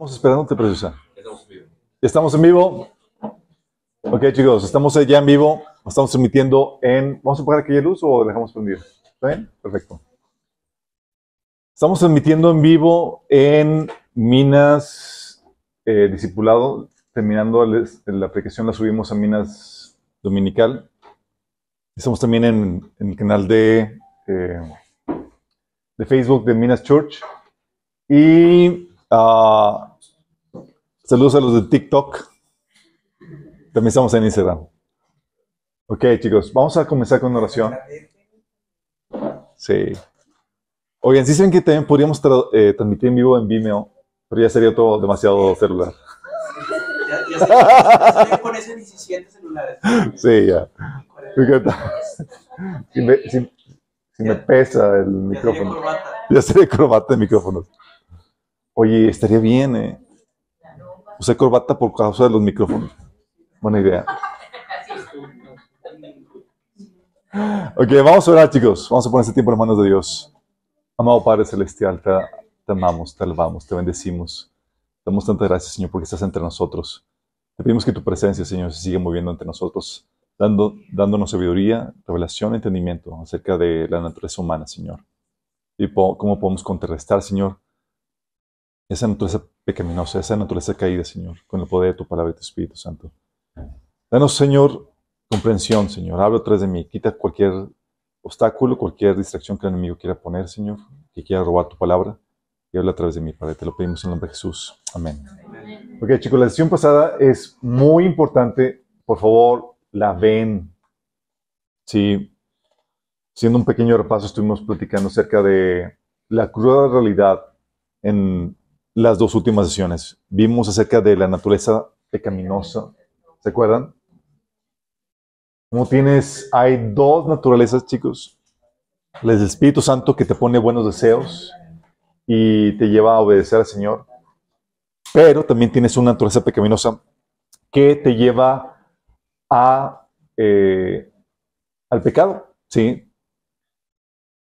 Estamos esperándote, preciosa. Estamos en vivo. ¿Estamos en vivo? Ok, chicos, estamos ya en vivo. Estamos transmitiendo en. ¿Vamos a apagar aquella luz o dejamos prendido? ¿Está bien? Perfecto. Estamos transmitiendo en vivo en Minas eh, Discipulado. Terminando la aplicación, la subimos a Minas Dominical. Estamos también en, en el canal de, eh, de Facebook de Minas Church. Y ah, saludos a los de TikTok. También estamos en Instagram. Ok, chicos, vamos a comenzar con una oración. Sí. Oigan, sí saben que también podríamos tra- eh, transmitir en vivo en Vimeo, pero ya sería todo demasiado celular. Ya, ya sé con ese 17 celulares. Sí, ya. Si me, si- si me pesa el Ya sería micrófono. corbata. Ya sería corbata de micrófonos. Oye, estaría bien, ¿eh? Usar corbata por causa de los micrófonos. Buena idea. Ok, vamos a orar, chicos. Vamos a poner este tiempo en manos de Dios. Amado Padre Celestial, te, te amamos, te alabamos, te bendecimos. Te damos tantas gracias, Señor, porque estás entre nosotros. Te pedimos que tu presencia, Señor, se siga moviendo entre nosotros, dando, dándonos sabiduría, revelación, entendimiento acerca de la naturaleza humana, Señor. Y po- cómo podemos contrarrestar, Señor, esa naturaleza pecaminosa, esa naturaleza caída, Señor, con el poder de tu palabra y tu Espíritu Santo. Danos, Señor, comprensión, Señor. Habla atrás de mí. Quita cualquier obstáculo, cualquier distracción que el enemigo quiera poner, Señor, que quiera robar tu palabra. Y habla a través de mí, Padre. Te lo pedimos en el nombre de Jesús. Amén. Ok, chicos, la sesión pasada es muy importante. Por favor, la ven. Sí. Siendo un pequeño repaso, estuvimos platicando acerca de la cruda realidad en las dos últimas sesiones. Vimos acerca de la naturaleza pecaminosa. ¿Se acuerdan? Como tienes, hay dos naturalezas, chicos. Del Espíritu Santo que te pone buenos deseos y te lleva a obedecer al Señor. Pero también tienes una naturaleza pecaminosa que te lleva eh, al pecado. ¿sí?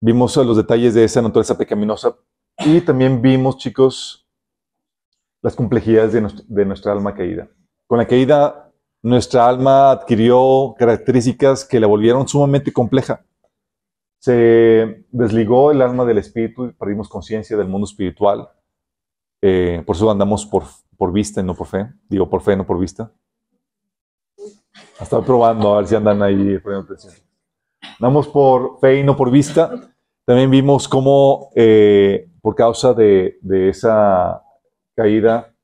Vimos los detalles de esa naturaleza pecaminosa y también vimos, chicos, las complejidades de, nuestra alma caída. Con la caída, nuestra alma adquirió características que la volvieron sumamente compleja. Se desligó el alma del espíritu y perdimos conciencia del mundo espiritual. Eh, por eso andamos por, por vista y no por fe. Digo, por fe, no por vista. Estaba probando a ver si andan ahí poniendo atención. Andamos por fe y no por vista. También vimos cómo, eh, por causa de, de esa caída,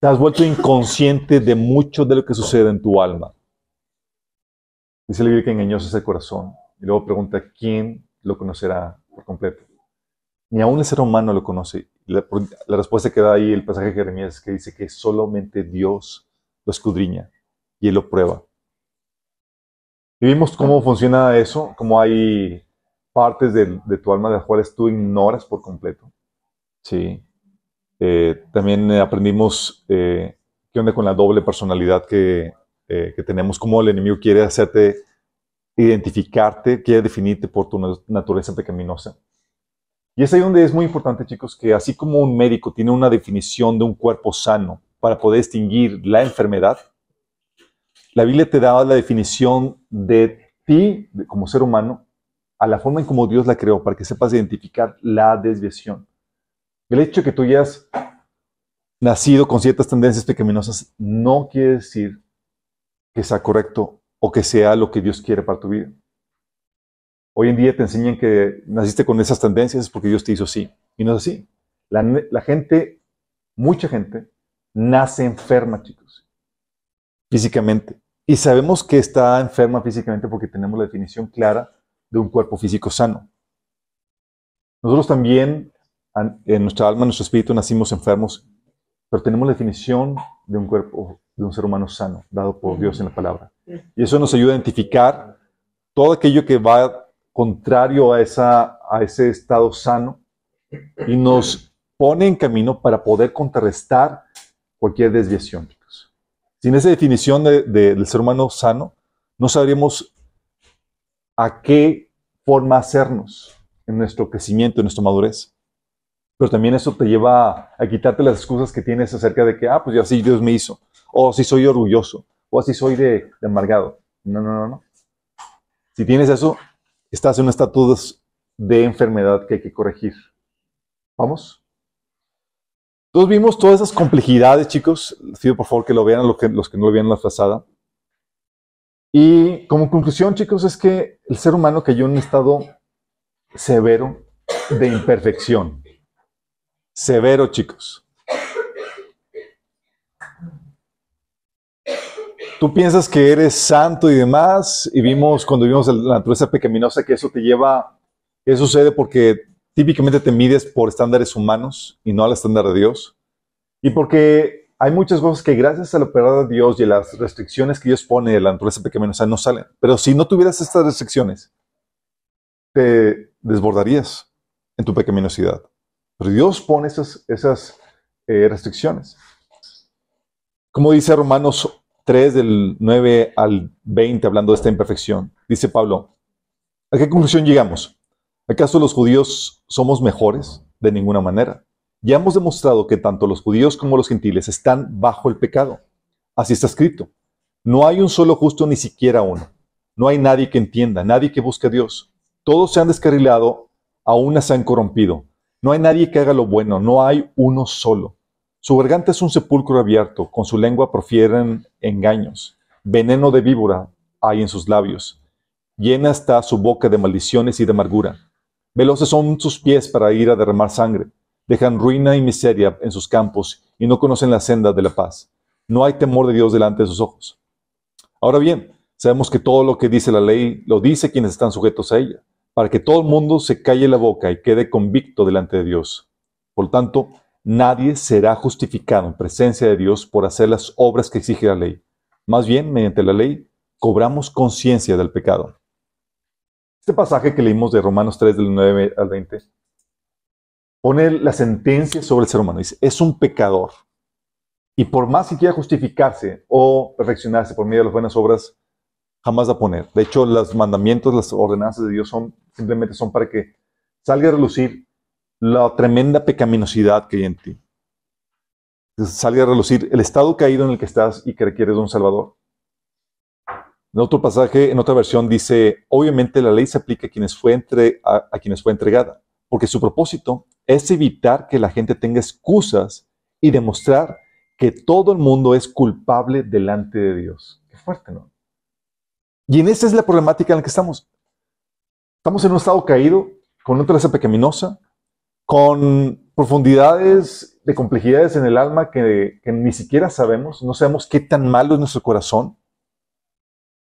te has vuelto inconsciente de mucho de lo que sucede en tu alma. Dice la Biblia que engañoso es el corazón. Y luego pregunta, ¿quién lo conocerá por completo? Ni aún el ser humano lo conoce. La respuesta que da ahí el pasaje de Jeremías es que dice que solamente Dios lo escudriña y Él lo prueba. Y vimos cómo funciona eso, cómo hay partes de, de tu alma de las cuales tú ignoras por completo. Sí. Eh, también eh, aprendimos eh, onda con la doble personalidad que, eh, que tenemos, cómo el enemigo quiere hacerte identificarte, quiere definirte por tu na- naturaleza pecaminosa. Y es ahí donde es muy importante, chicos, que así como un médico tiene una definición de un cuerpo sano para poder distinguir la enfermedad, la Biblia te da la definición de ti como ser humano a la forma en como Dios la creó, para que sepas identificar la desviación. El hecho de que tú hayas nacido con ciertas tendencias pecaminosas no quiere decir que sea correcto o que sea lo que Dios quiere para tu vida. Hoy en día te enseñan que naciste con esas tendencias porque Dios te hizo así. Y no es así. La, la gente, mucha gente, nace enferma, chicos, físicamente. Y sabemos que está enferma físicamente porque tenemos la definición clara de un cuerpo físico sano. Nosotros también, en nuestra alma, en nuestro espíritu, nacimos enfermos, pero tenemos la definición de un cuerpo, de un ser humano sano, dado por Dios en la palabra. Y eso nos ayuda a identificar todo aquello que va contrario a, esa, a ese estado sano y nos pone en camino para poder contrarrestar cualquier desviación. Sin esa definición de- de- del ser humano sano, no sabríamos a qué forma hacernos en nuestro crecimiento, en nuestra madurez. Pero también eso te lleva a, quitarte las excusas que tienes acerca de que, ah, pues ya sí, Dios me hizo. O si soy orgulloso. O así soy de, de amargado. No, no, no, no. Si tienes eso, estás en un estatus de enfermedad que hay que corregir. ¿Vamos? Todos vimos todas esas complejidades, chicos. Les pido por favor que lo vean los que, los que no lo vieron la frazada. Y como conclusión, chicos, es que el ser humano cayó en un estado severo de imperfección. Severo, chicos. Tú piensas que eres santo y demás, y vimos cuando vimos la naturaleza pecaminosa que eso te lleva, eso sucede porque típicamente te mides por estándares humanos y no al estándar de Dios. Y porque hay muchas cosas que gracias a la operada de Dios y a las restricciones que Dios pone de la naturaleza pecaminosa no salen. Pero si no tuvieras estas restricciones, te desbordarías en tu pecaminosidad. Pero Dios pone esas, esas eh, restricciones. Como dice Romanos 3, del 9 al 20, hablando de esta imperfección, dice Pablo, ¿a qué conclusión llegamos? ¿Acaso los judíos somos mejores? De ninguna manera. Ya hemos demostrado que tanto los judíos como los gentiles están bajo el pecado. Así está escrito. No hay un solo justo, ni siquiera uno. No hay nadie que entienda, nadie que busque a Dios. Todos se han descarrilado, aún se han corrompido. No hay nadie que haga lo bueno, no hay uno solo. Su garganta es un sepulcro abierto, con su lengua profieren engaños. Veneno de víbora hay en sus labios. Llena está su boca de maldiciones y de amargura. Veloces son sus pies para ir a derramar sangre. Dejan ruina y miseria en sus campos y no conocen la senda de la paz. No hay temor de Dios delante de sus ojos. Ahora bien, sabemos que todo lo que dice la ley lo dice quienes están sujetos a ella, para que todo el mundo se calle la boca y quede convicto delante de Dios. Por tanto, nadie será justificado en presencia de Dios por hacer las obras que exige la ley. Más bien, mediante la ley, cobramos conciencia del pecado. Este pasaje que leímos de Romanos 3, del 9 al 20, pone la sentencia sobre el ser humano. Dice, es un pecador. Y por más que quiera justificarse o perfeccionarse por medio de las buenas obras, jamás a poner. De hecho, los mandamientos, las ordenanzas de Dios son simplemente son para que salga a relucir la tremenda pecaminosidad que hay en ti. Salga a relucir el estado caído en el que estás y que requieres de un Salvador. En otro pasaje, en otra versión, dice, obviamente la ley se aplica a quienes, fue entre, a, quienes fue entregada, porque su propósito es evitar que la gente tenga excusas y demostrar que todo el mundo es culpable delante de Dios. Qué fuerte, ¿no? Y en esa es la problemática en la que estamos. Estamos en un estado caído, con una naturaleza pecaminosa, con profundidades de complejidades en el alma que, ni siquiera sabemos, no sabemos qué tan malo es nuestro corazón.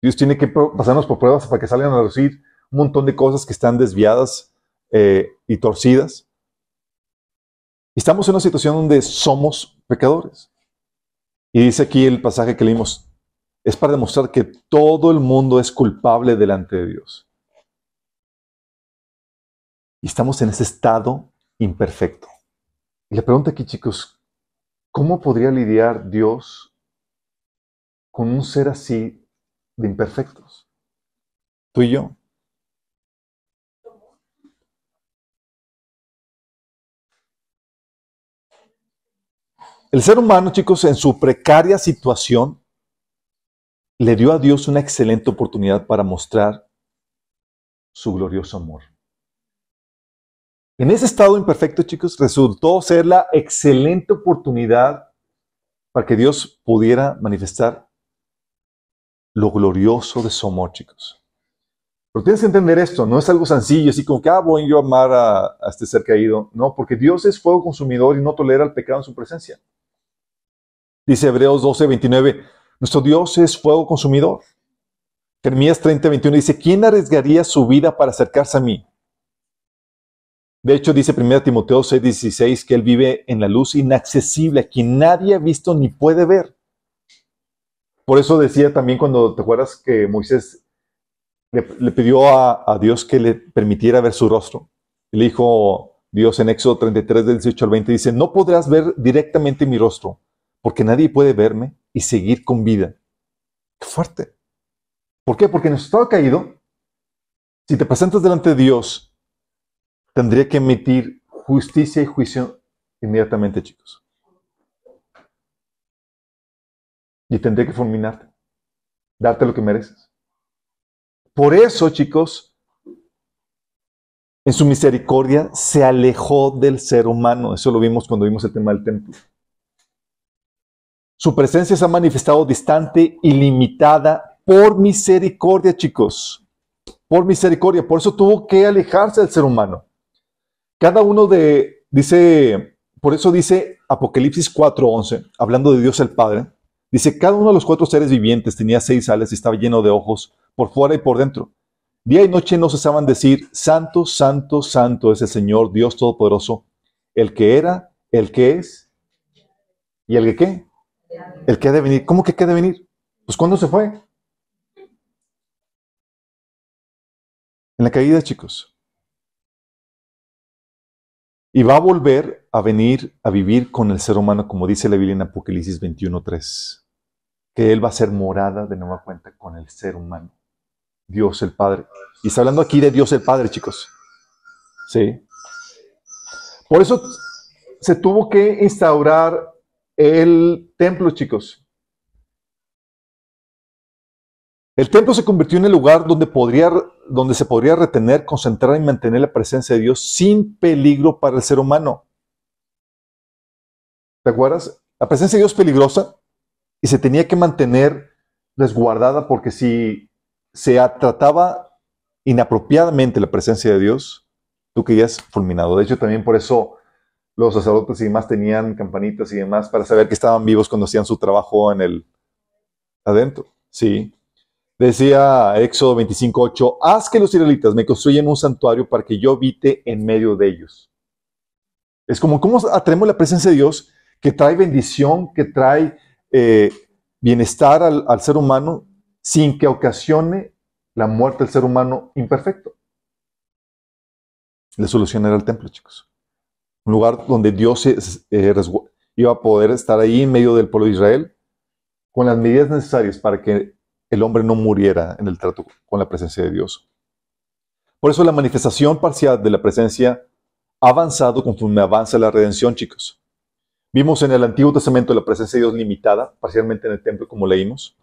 Dios tiene que pasarnos por pruebas para que salgan a decir un montón de cosas que están desviadas eh, y torcidas. Estamos en una situación donde somos pecadores. Y dice aquí el pasaje que leímos, es para demostrar que todo el mundo es culpable delante de Dios. Y estamos en ese estado imperfecto. Y la pregunta aquí, chicos, ¿cómo podría lidiar Dios con un ser así de imperfectos. Tú y yo. El ser humano, chicos, en su precaria situación, le dio a Dios una excelente oportunidad para mostrar su glorioso amor. En ese estado imperfecto, chicos, resultó ser la excelente oportunidad para que Dios pudiera manifestar lo glorioso de su amor, chicos. Pero tienes que entender esto, no es algo sencillo, así como que, ah, voy yo a amar a, este ser caído. No, porque Dios es fuego consumidor y no tolera el pecado en su presencia. Dice Hebreos 12, 29, nuestro Dios es fuego consumidor. Jeremías 30, 21 dice, ¿quién arriesgaría su vida para acercarse a mí? De hecho, dice 1 Timoteo 6, 16 que Él vive en la luz inaccesible, a quien nadie ha visto ni puede ver. Por eso decía también cuando te acuerdas que Moisés le, pidió a, Dios que le permitiera ver su rostro. Le dijo Dios en Éxodo 33, del 18 al 20, dice, no podrás ver directamente mi rostro, porque nadie puede verme y seguir con vida. Qué fuerte. ¿Por qué? Porque en nuestro estado caído, si te presentas delante de Dios, tendría que emitir justicia y juicio inmediatamente, chicos. Y tendré que fulminarte, darte lo que mereces. Por eso, chicos, en su misericordia se alejó del ser humano. Eso lo vimos cuando vimos el tema del templo. Su presencia se ha manifestado distante y limitada por misericordia, chicos. Por misericordia. Por eso tuvo que alejarse del ser humano. Cada uno de, dice, por eso dice Apocalipsis 4:11, hablando de Dios el Padre, dice, cada uno de los cuatro seres vivientes tenía seis alas y estaba lleno de ojos por fuera y por dentro. Día y noche no cesaban decir, Santo, Santo, Santo es el Señor Dios Todopoderoso, el que era, el que es y el que qué. El que ha de venir. ¿Cómo que qué ha de venir? Pues ¿cuándo se fue? En la caída, chicos. Y va a volver a venir a vivir con el ser humano, como dice la Biblia en Apocalipsis 21.3. Que Él va a ser morada de nueva cuenta con el ser humano. Dios el Padre. Y está hablando aquí de Dios el Padre, chicos. Sí. Por eso se tuvo que instaurar el templo, chicos. El templo se convirtió en el lugar donde, podría, donde se podría retener, concentrar y mantener la presencia de Dios sin peligro para el ser humano. ¿Te acuerdas? La presencia de Dios es peligrosa y se tenía que mantener resguardada porque si se trataba inapropiadamente la presencia de Dios, tú querías fulminado. De hecho, también por eso los sacerdotes y demás tenían campanitas y demás para saber que estaban vivos cuando hacían su trabajo en el adentro. Sí. Decía Éxodo 25:8, haz que los israelitas me construyan un santuario para que yo habite en medio de ellos. Es como cómo atraemos la presencia de Dios que trae bendición, que trae eh, bienestar al, al ser humano sin que ocasione la muerte del ser humano imperfecto. La solución era el templo, chicos un lugar donde Dios eh, iba a poder estar ahí en medio del pueblo de Israel con las medidas necesarias para que el hombre no muriera en el trato con la presencia de Dios. Por eso la manifestación parcial de la presencia ha avanzado conforme avanza la redención, chicos. Vimos en el Antiguo Testamento la presencia de Dios limitada, parcialmente en el templo, como leímos.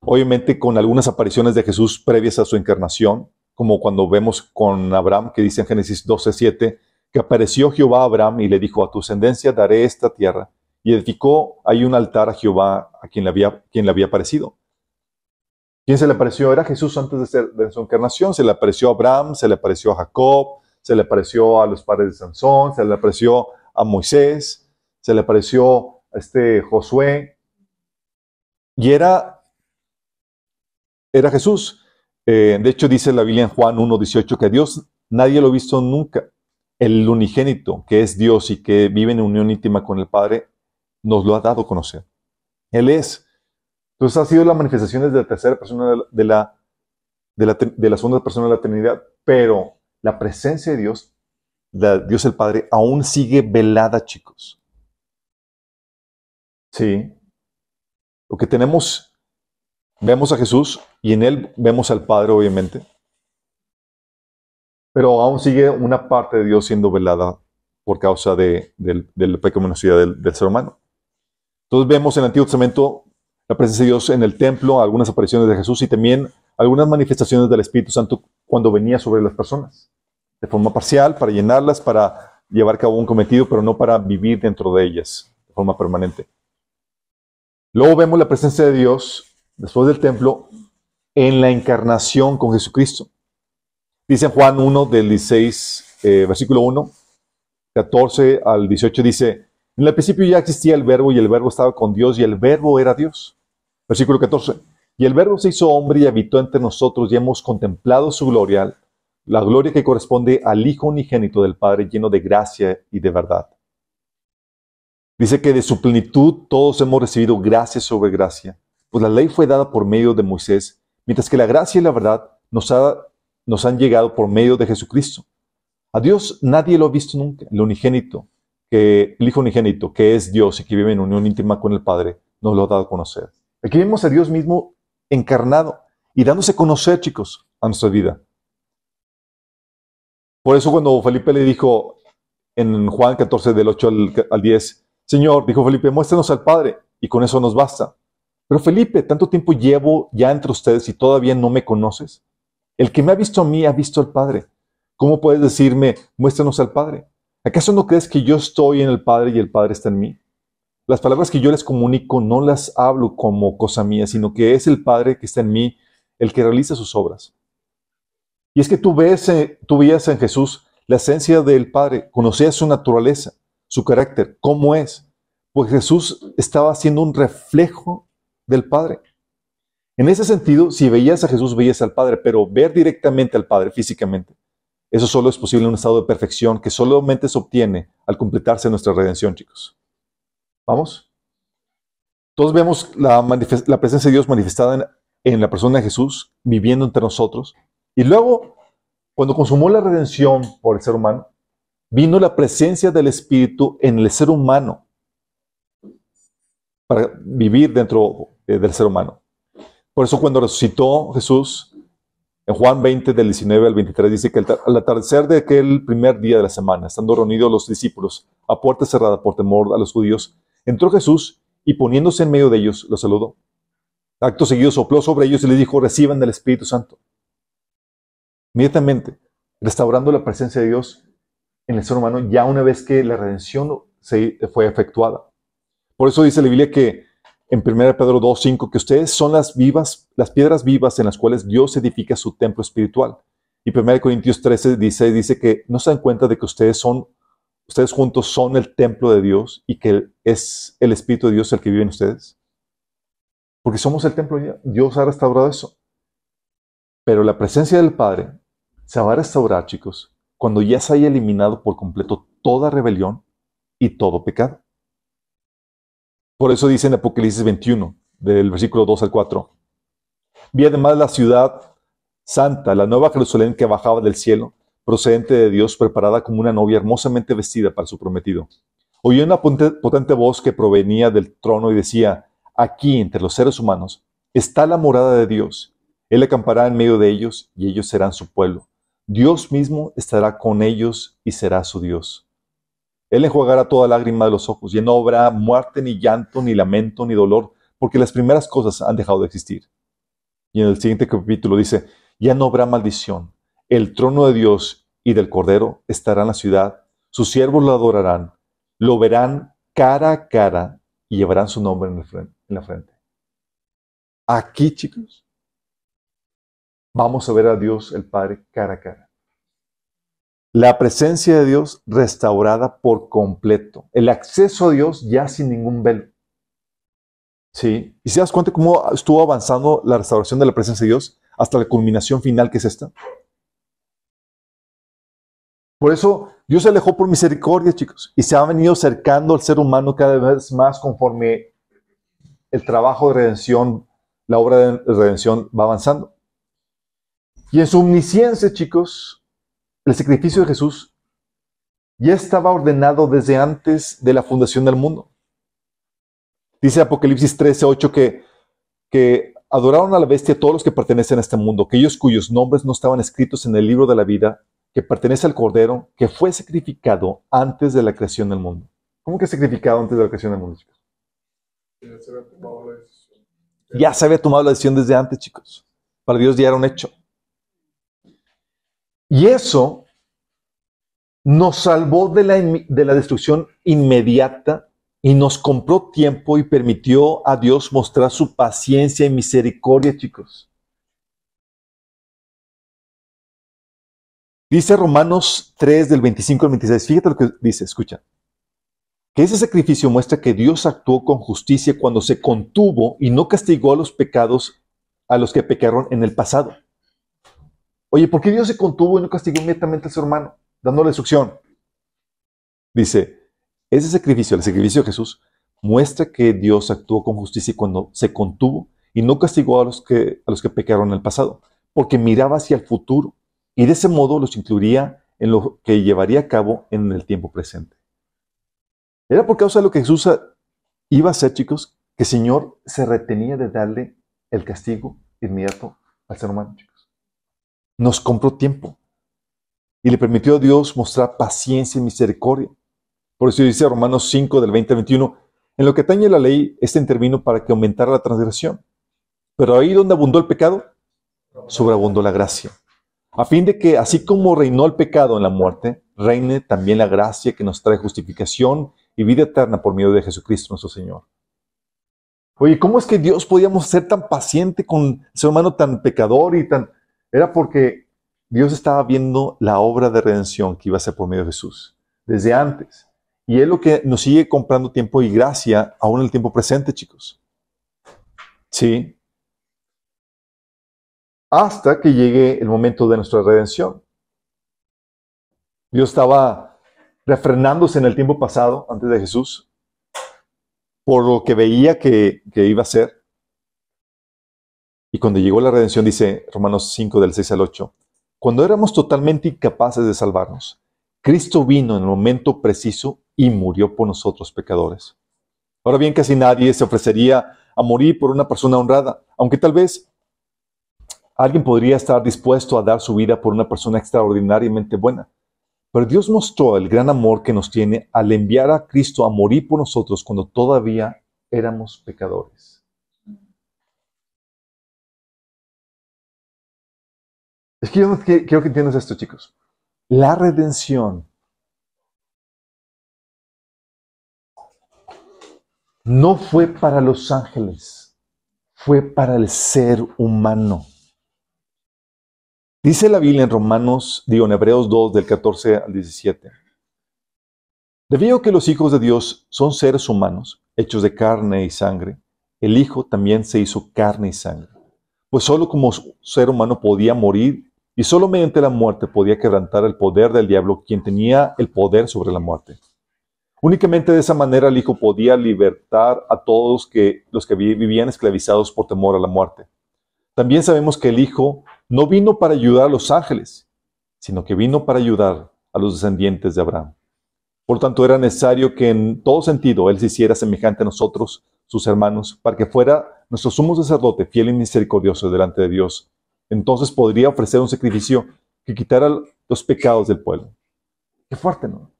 Obviamente con algunas apariciones de Jesús previas a su encarnación, como cuando vemos con Abraham, que dice en Génesis 12, 7, que apareció Jehová a Abraham y le dijo, a tu ascendencia daré esta tierra. Y edificó ahí un altar a Jehová, a quien le había, quien le había aparecido. ¿Quién se le apareció? Era Jesús antes de, ser, de su encarnación. Se le apareció a Abraham, se le apareció a Jacob, se le apareció a los padres de Sansón, se le apareció a Moisés, se le apareció a este Josué. Y era, era Jesús. Eh, de hecho, dice la Biblia en Juan 1.18 que a Dios nadie lo ha visto nunca el unigénito, que es Dios y que vive en unión íntima con el Padre, nos lo ha dado a conocer. Él es. Entonces ha sido la manifestación de la tercera persona de la, de la, segunda persona de la Trinidad, pero la presencia de Dios, Dios el Padre, aún sigue velada, chicos. Sí. Lo que tenemos, vemos a Jesús y en Él vemos al Padre, obviamente pero aún sigue una parte de Dios siendo velada por causa de, la pecaminosidad del, del, ser humano. Entonces vemos en el Antiguo Testamento la presencia de Dios en el templo, algunas apariciones de Jesús y también algunas manifestaciones del Espíritu Santo cuando venía sobre las personas, de forma parcial, para llenarlas, para llevar a cabo un cometido, pero no para vivir dentro de ellas de forma permanente. Luego vemos la presencia de Dios después del templo en la encarnación con Jesucristo. Dice Juan 1 del 16, eh, versículo 1, 14 al 18, dice, en el principio ya existía el verbo y el verbo estaba con Dios y el verbo era Dios. Versículo 14, y el verbo se hizo hombre y habitó entre nosotros y hemos contemplado su gloria, la gloria que corresponde al Hijo unigénito del Padre lleno de gracia y de verdad. Dice que de su plenitud todos hemos recibido gracia sobre gracia, pues la ley fue dada por medio de Moisés, mientras que la gracia y la verdad nos ha nos han llegado por medio de Jesucristo. A Dios nadie lo ha visto nunca. El unigénito, que, el Hijo unigénito, que es Dios y que vive en unión íntima con el Padre, nos lo ha dado a conocer. Aquí vemos a Dios mismo encarnado y dándose a conocer, chicos, a nuestra vida. Por eso cuando Felipe le dijo, en Juan 14, del 8 al, al 10, Señor, dijo Felipe, muéstranos al Padre y con eso nos basta. Pero Felipe, tanto tiempo llevo ya entre ustedes y todavía no me conoces. El que me ha visto a mí ha visto al Padre. ¿Cómo puedes decirme, muéstranos al Padre? ¿Acaso no crees que yo estoy en el Padre y el Padre está en mí? Las palabras que yo les comunico no las hablo como cosa mía, sino que es el Padre que está en mí el que realiza sus obras. Y es que tú ves, eh, veías en Jesús la esencia del Padre, conocías su naturaleza, su carácter, cómo es. Pues Jesús estaba haciendo un reflejo del Padre. En ese sentido, si veías a Jesús, veías al Padre, pero ver directamente al Padre físicamente, eso solo es posible en un estado de perfección que solamente se obtiene al completarse nuestra redención, chicos. ¿Vamos? Todos vemos la, presencia de Dios manifestada en, la persona de Jesús, viviendo entre nosotros. Y luego, cuando consumó la redención por el ser humano, vino la presencia del Espíritu en el ser humano para vivir dentro eh, del ser humano. Por eso cuando resucitó Jesús, en Juan 20, del 19 al 23, dice que al atardecer de aquel primer día de la semana, estando reunidos los discípulos a puerta cerrada por temor a los judíos, Entró Jesús y poniéndose en medio de ellos, los saludó. Acto seguido sopló sobre ellos y les dijo, reciban del Espíritu Santo. Inmediatamente, restaurando la presencia de Dios en el ser humano, ya una vez que la redención se fue efectuada. Por eso dice la Biblia que en 1 Pedro 2.5 que ustedes son las vivas, las piedras vivas en las cuales Dios edifica su templo espiritual. Y 1 Corintios 13 dice, dice que no se dan cuenta de que ustedes son ustedes juntos son el templo de Dios y que es el Espíritu de Dios el que vive en ustedes? Porque somos el templo ya. Dios ha restaurado eso. Pero la presencia del Padre se va a restaurar, chicos, cuando ya se haya eliminado por completo toda rebelión y todo pecado. Por eso dice en Apocalipsis 21, del versículo 2 al 4. Vi además la ciudad santa, la nueva Jerusalén que bajaba del cielo procedente de Dios, preparada como una novia hermosamente vestida para su prometido. Oyó una potente voz que provenía del trono y decía, aquí entre los seres humanos está la morada de Dios. Él acampará en medio de ellos y ellos serán su pueblo. Dios mismo estará con ellos y será su Dios. Él enjuagará toda lágrima de los ojos y no habrá muerte, ni llanto, ni lamento, ni dolor, porque las primeras cosas han dejado de existir. Y en el siguiente capítulo dice, ya no habrá maldición, el trono de Dios y del Cordero estará en la ciudad, sus siervos lo adorarán, lo verán cara a cara y llevarán su nombre en, la frente. Aquí, chicos, vamos a ver a Dios el Padre cara a cara. La presencia de Dios restaurada por completo. El acceso a Dios ya sin ningún velo. ¿Sí? ¿Y se das cuenta cómo estuvo avanzando la restauración de la presencia de Dios hasta la culminación final que es esta? Por eso Dios se alejó por misericordia, chicos, y se ha venido acercando al ser humano cada vez más conforme el trabajo de redención, la obra de redención va avanzando. Y en su omnisciencia, chicos, el sacrificio de Jesús ya estaba ordenado desde antes de la fundación del mundo. Dice Apocalipsis 13, 8 que, que adoraron a la bestia todos los que pertenecen a este mundo, aquellos cuyos nombres no estaban escritos en el libro de la vida que pertenece al Cordero, que fue sacrificado antes de la creación del mundo. ¿Cómo que sacrificado antes de la creación del mundo, chicos? Ya se había tomado la decisión desde antes, chicos. Para Dios ya era un hecho. Y eso nos salvó de la, de la destrucción inmediata y nos compró tiempo y permitió a Dios mostrar su paciencia y misericordia, chicos. Dice Romanos 3 del 25 al 26. Fíjate lo que dice, escucha. Que ese sacrificio muestra que Dios actuó con justicia cuando se contuvo y no castigó a los pecados a los que pecaron en el pasado. Oye, ¿por qué Dios se contuvo y no castigó inmediatamente a su hermano, dándole instrucción? Dice, ese sacrificio, el sacrificio de Jesús, muestra que Dios actuó con justicia cuando se contuvo y no castigó a los que, a los que pecaron en el pasado, porque miraba hacia el futuro y de ese modo los incluiría en lo que llevaría a cabo en el tiempo presente. Era por causa de lo que Jesús iba a hacer, chicos, que el Señor se retenía de darle el castigo inmediato al ser humano, chicos. Nos compró tiempo. y le permitió a Dios mostrar paciencia y misericordia. Por eso dice Romanos 5 del 20 al 21, en lo que atañe la ley, este intervino para que aumentara la transgresión. Pero ahí donde abundó el pecado, sobreabundó la gracia. A fin de que, así como reinó el pecado en la muerte, reine también la gracia que nos trae justificación y vida eterna por medio de Jesucristo nuestro Señor. Oye, ¿cómo es que Dios podíamos ser tan paciente con el ser humano tan pecador y tan... Era porque Dios estaba viendo la obra de redención que iba a ser por medio de Jesús, desde antes. Y es lo que nos sigue comprando tiempo y gracia aún en el tiempo presente, chicos. Sí. Hasta que llegue el momento de nuestra redención. Dios estaba refrenándose en el tiempo pasado, antes de Jesús, por lo que veía que, iba a ser. Y cuando llegó la redención, dice Romanos 5 del 6 al 8, cuando éramos totalmente incapaces de salvarnos, Cristo vino en el momento preciso y murió por nosotros pecadores. Ahora bien, casi nadie se ofrecería a morir por una persona honrada, aunque tal vez alguien podría estar dispuesto a dar su vida por una persona extraordinariamente buena. Pero Dios mostró el gran amor que nos tiene al enviar a Cristo a morir por nosotros cuando todavía éramos pecadores. Es que yo quiero que entiendas esto, chicos. La redención no fue para los ángeles, fue para el ser humano. Dice la Biblia en Romanos, digo en Hebreos 2 del 14 al 17. Debido a que los hijos de Dios son seres humanos, hechos de carne y sangre, el Hijo también se hizo carne y sangre. Pues solo como ser humano podía morir y solo mediante la muerte podía quebrantar el poder del diablo, quien tenía el poder sobre la muerte. Únicamente de esa manera el Hijo podía libertar a todos los que vivían esclavizados por temor a la muerte. También sabemos que el Hijo no vino para ayudar a los ángeles, sino que vino para ayudar a los descendientes de Abraham. Por tanto, era necesario que en todo sentido Él se hiciera semejante a nosotros, sus hermanos, para que fuera nuestro sumo sacerdote fiel y misericordioso delante de Dios. Entonces podría ofrecer un sacrificio que quitara los pecados del pueblo. Qué fuerte, ¿no?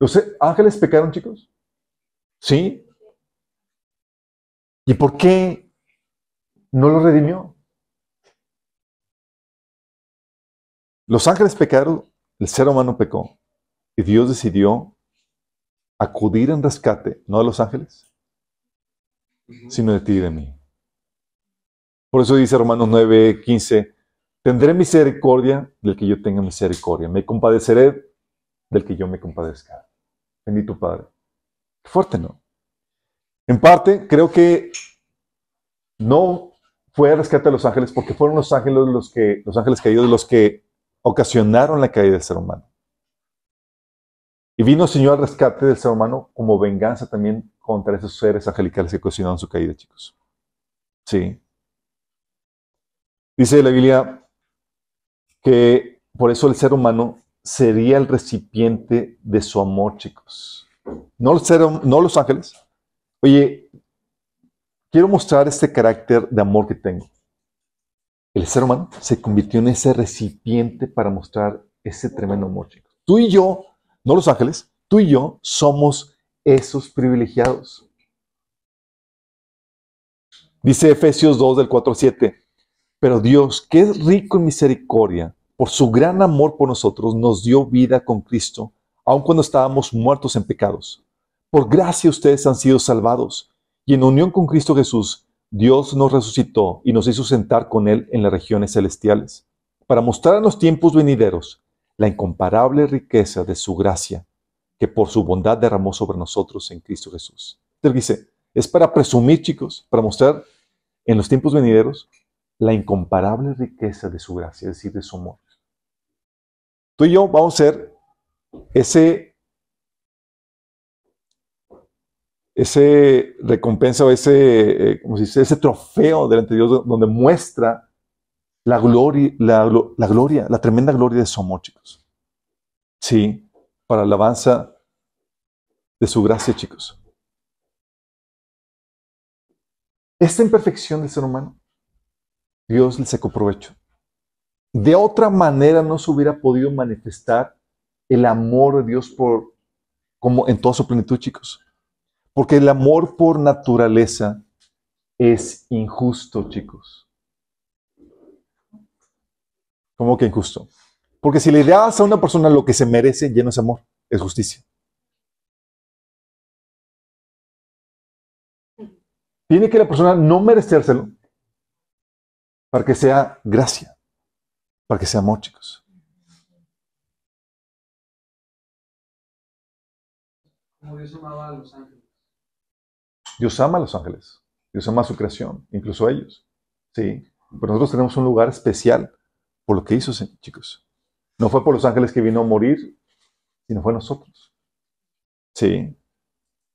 ¿Los ángeles pecaron, chicos? ¿Sí? ¿Y por qué no lo redimió? Los ángeles pecaron, el ser humano pecó. Y Dios decidió acudir en rescate, no de los ángeles, sino de ti y de mí. Por eso dice Romanos 9, 15, tendré misericordia del que yo tenga misericordia, me compadeceré del que yo me compadezca. Bendito Padre. Fuerte, ¿no? En parte, creo que no fue el rescate de los ángeles porque fueron los ángeles los que, los ángeles caídos los que ocasionaron la caída del ser humano. Y vino el Señor al rescate del ser humano como venganza también contra esos seres angelicales que ocasionaron su caída, chicos. Sí. Dice la Biblia que por eso el ser humano sería el recipiente de su amor, chicos. No, no los ángeles. Oye, quiero mostrar este carácter de amor que tengo el ser humano se convirtió en ese recipiente para mostrar ese tremendo amor, chicos. Tú y yo, no los ángeles, tú y yo somos esos privilegiados. Dice Efesios 2 del 4 al 7, pero Dios, que es rico en misericordia, por su gran amor por nosotros, nos dio vida con Cristo, aun cuando estábamos muertos en pecados. Por gracia ustedes han sido salvados, y en unión con Cristo Jesús, Dios nos resucitó y nos hizo sentar con Él en las regiones celestiales, para mostrar en los tiempos venideros la incomparable riqueza de su gracia, que por su bondad derramó sobre nosotros en Cristo Jesús. Él dice, es para presumir, chicos, para mostrar en los tiempos venideros la incomparable riqueza de su gracia, es decir, de su amor. Tú y yo vamos a ser ese ese recompensa o ese, eh, se ese trofeo delante de Dios donde muestra la gloria, la, gloria, la tremenda gloria de su amor, chicos. Sí, para alabanza de su gracia, chicos. Esta imperfección del ser humano, Dios le sacó provecho. de otra manera no se hubiera podido manifestar el amor de Dios por, como en toda su plenitud, chicos. Porque el amor por naturaleza es injusto, chicos. ¿Cómo que injusto? Porque si le das a una persona lo que se merece, ya no es amor, es justicia. Tiene que la persona no merecérselo para que sea gracia, para que sea amor, chicos. Como Dios amaba a los ángeles. Dios ama a los ángeles, Dios ama a su creación, incluso a ellos. Sí, pero nosotros tenemos un lugar especial por lo que hizo, chicos. No fue por los ángeles que vino a morir, sino fue nosotros. Sí.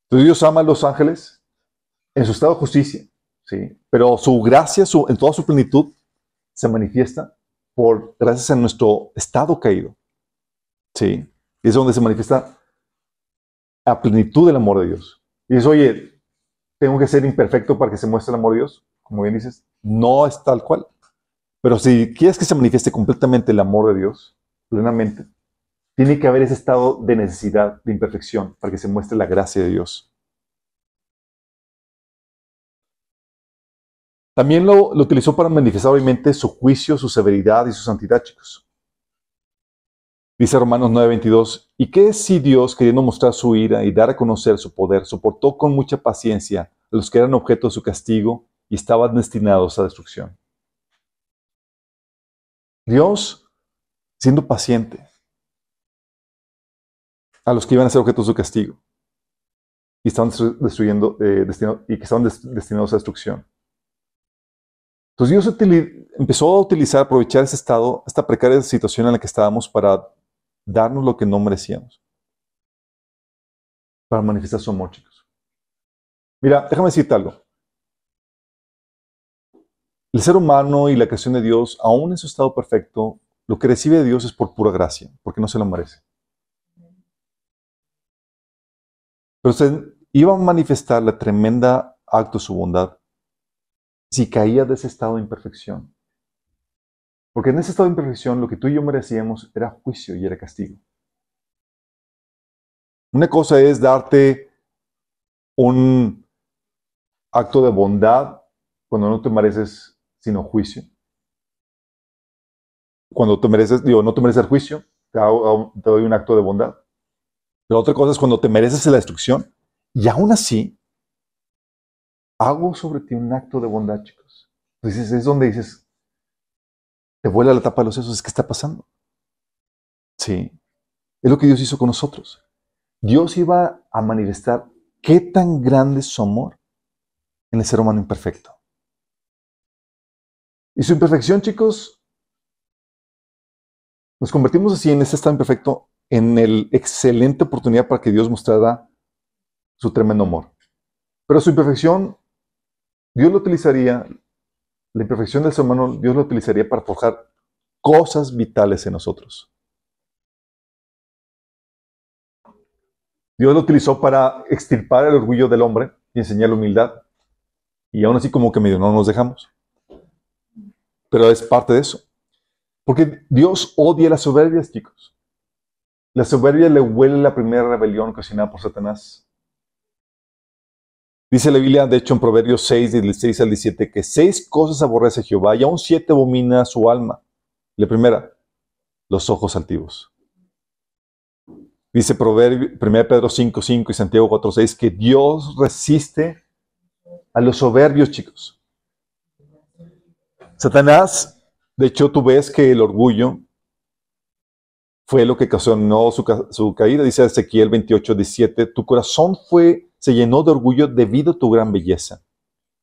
Entonces Dios ama a los ángeles en su estado de justicia, ¿sí? Pero su gracia, su, en toda su plenitud, se manifiesta por gracias a nuestro estado caído, ¿sí? Y es donde se manifiesta a plenitud del amor de Dios. Y dices, oye, tengo que ser imperfecto para que se muestre el amor de Dios. Como bien dices, no es tal cual. Pero si quieres que se manifieste completamente el amor de Dios, plenamente, tiene que haber ese estado de necesidad, de imperfección, para que se muestre la gracia de Dios. También lo, utilizó para manifestar obviamente su juicio, su severidad y su santidad, chicos. Dice Romanos 9:22, ¿y qué si Dios, queriendo mostrar su ira y dar a conocer su poder, soportó con mucha paciencia a los que eran objeto de su castigo y estaban destinados a destrucción? Dios, siendo paciente a los que iban a ser objeto de su castigo y estaban destruyendo, eh, y que estaban destinados a destrucción. Entonces Dios empezó a utilizar, aprovechar ese estado, esta precaria situación en la que estábamos para darnos lo que no merecíamos. Para manifestar su amor, chicos. Mira, déjame decirte algo. El ser humano y la creación de Dios, aún en su estado perfecto, lo que recibe de Dios es por pura gracia, porque no se lo merece. Pero usted iba a manifestar la tremenda acto de su bondad si caía de ese estado de imperfección. Porque en ese estado de imperfección lo que tú y yo merecíamos era juicio y era castigo. Una cosa es darte un acto de bondad cuando no te mereces sino juicio. Cuando te mereces, digo, no te mereces el juicio, te, te doy un acto de bondad. Pero otra cosa es cuando te mereces la destrucción y aún así hago sobre ti un acto de bondad, chicos. Entonces es donde dices, te vuela la tapa de los sesos, ¿qué está pasando? Sí, es lo que Dios hizo con nosotros. Dios iba a manifestar qué tan grande es su amor en el ser humano imperfecto. Y su imperfección, chicos, nos convertimos así en ese estado imperfecto, en el excelente oportunidad para que Dios mostrara su tremendo amor. Pero su imperfección Dios lo utilizaría, la imperfección del ser humano, Dios lo utilizaría para forjar cosas vitales en nosotros. Dios lo utilizó para extirpar el orgullo del hombre y enseñar la humildad. Y aún así como que medio no nos dejamos. Pero es parte de eso. Porque Dios odia las soberbias, chicos. La soberbia le huele la primera rebelión ocasionada por Satanás. Dice la Biblia, de hecho, en Proverbios 6, del 6 al 17, que seis cosas aborrece Jehová y aún siete abomina su alma. La primera, los ojos altivos. Dice Proverbio, 1 Pedro 5, 5 y Santiago 4, 6, que Dios resiste a los soberbios, chicos. Satanás, de hecho, tú ves que el orgullo fue lo que ocasionó su, su caída. Dice Ezequiel 28, 17, tu corazón fue se llenó de orgullo debido a tu gran belleza.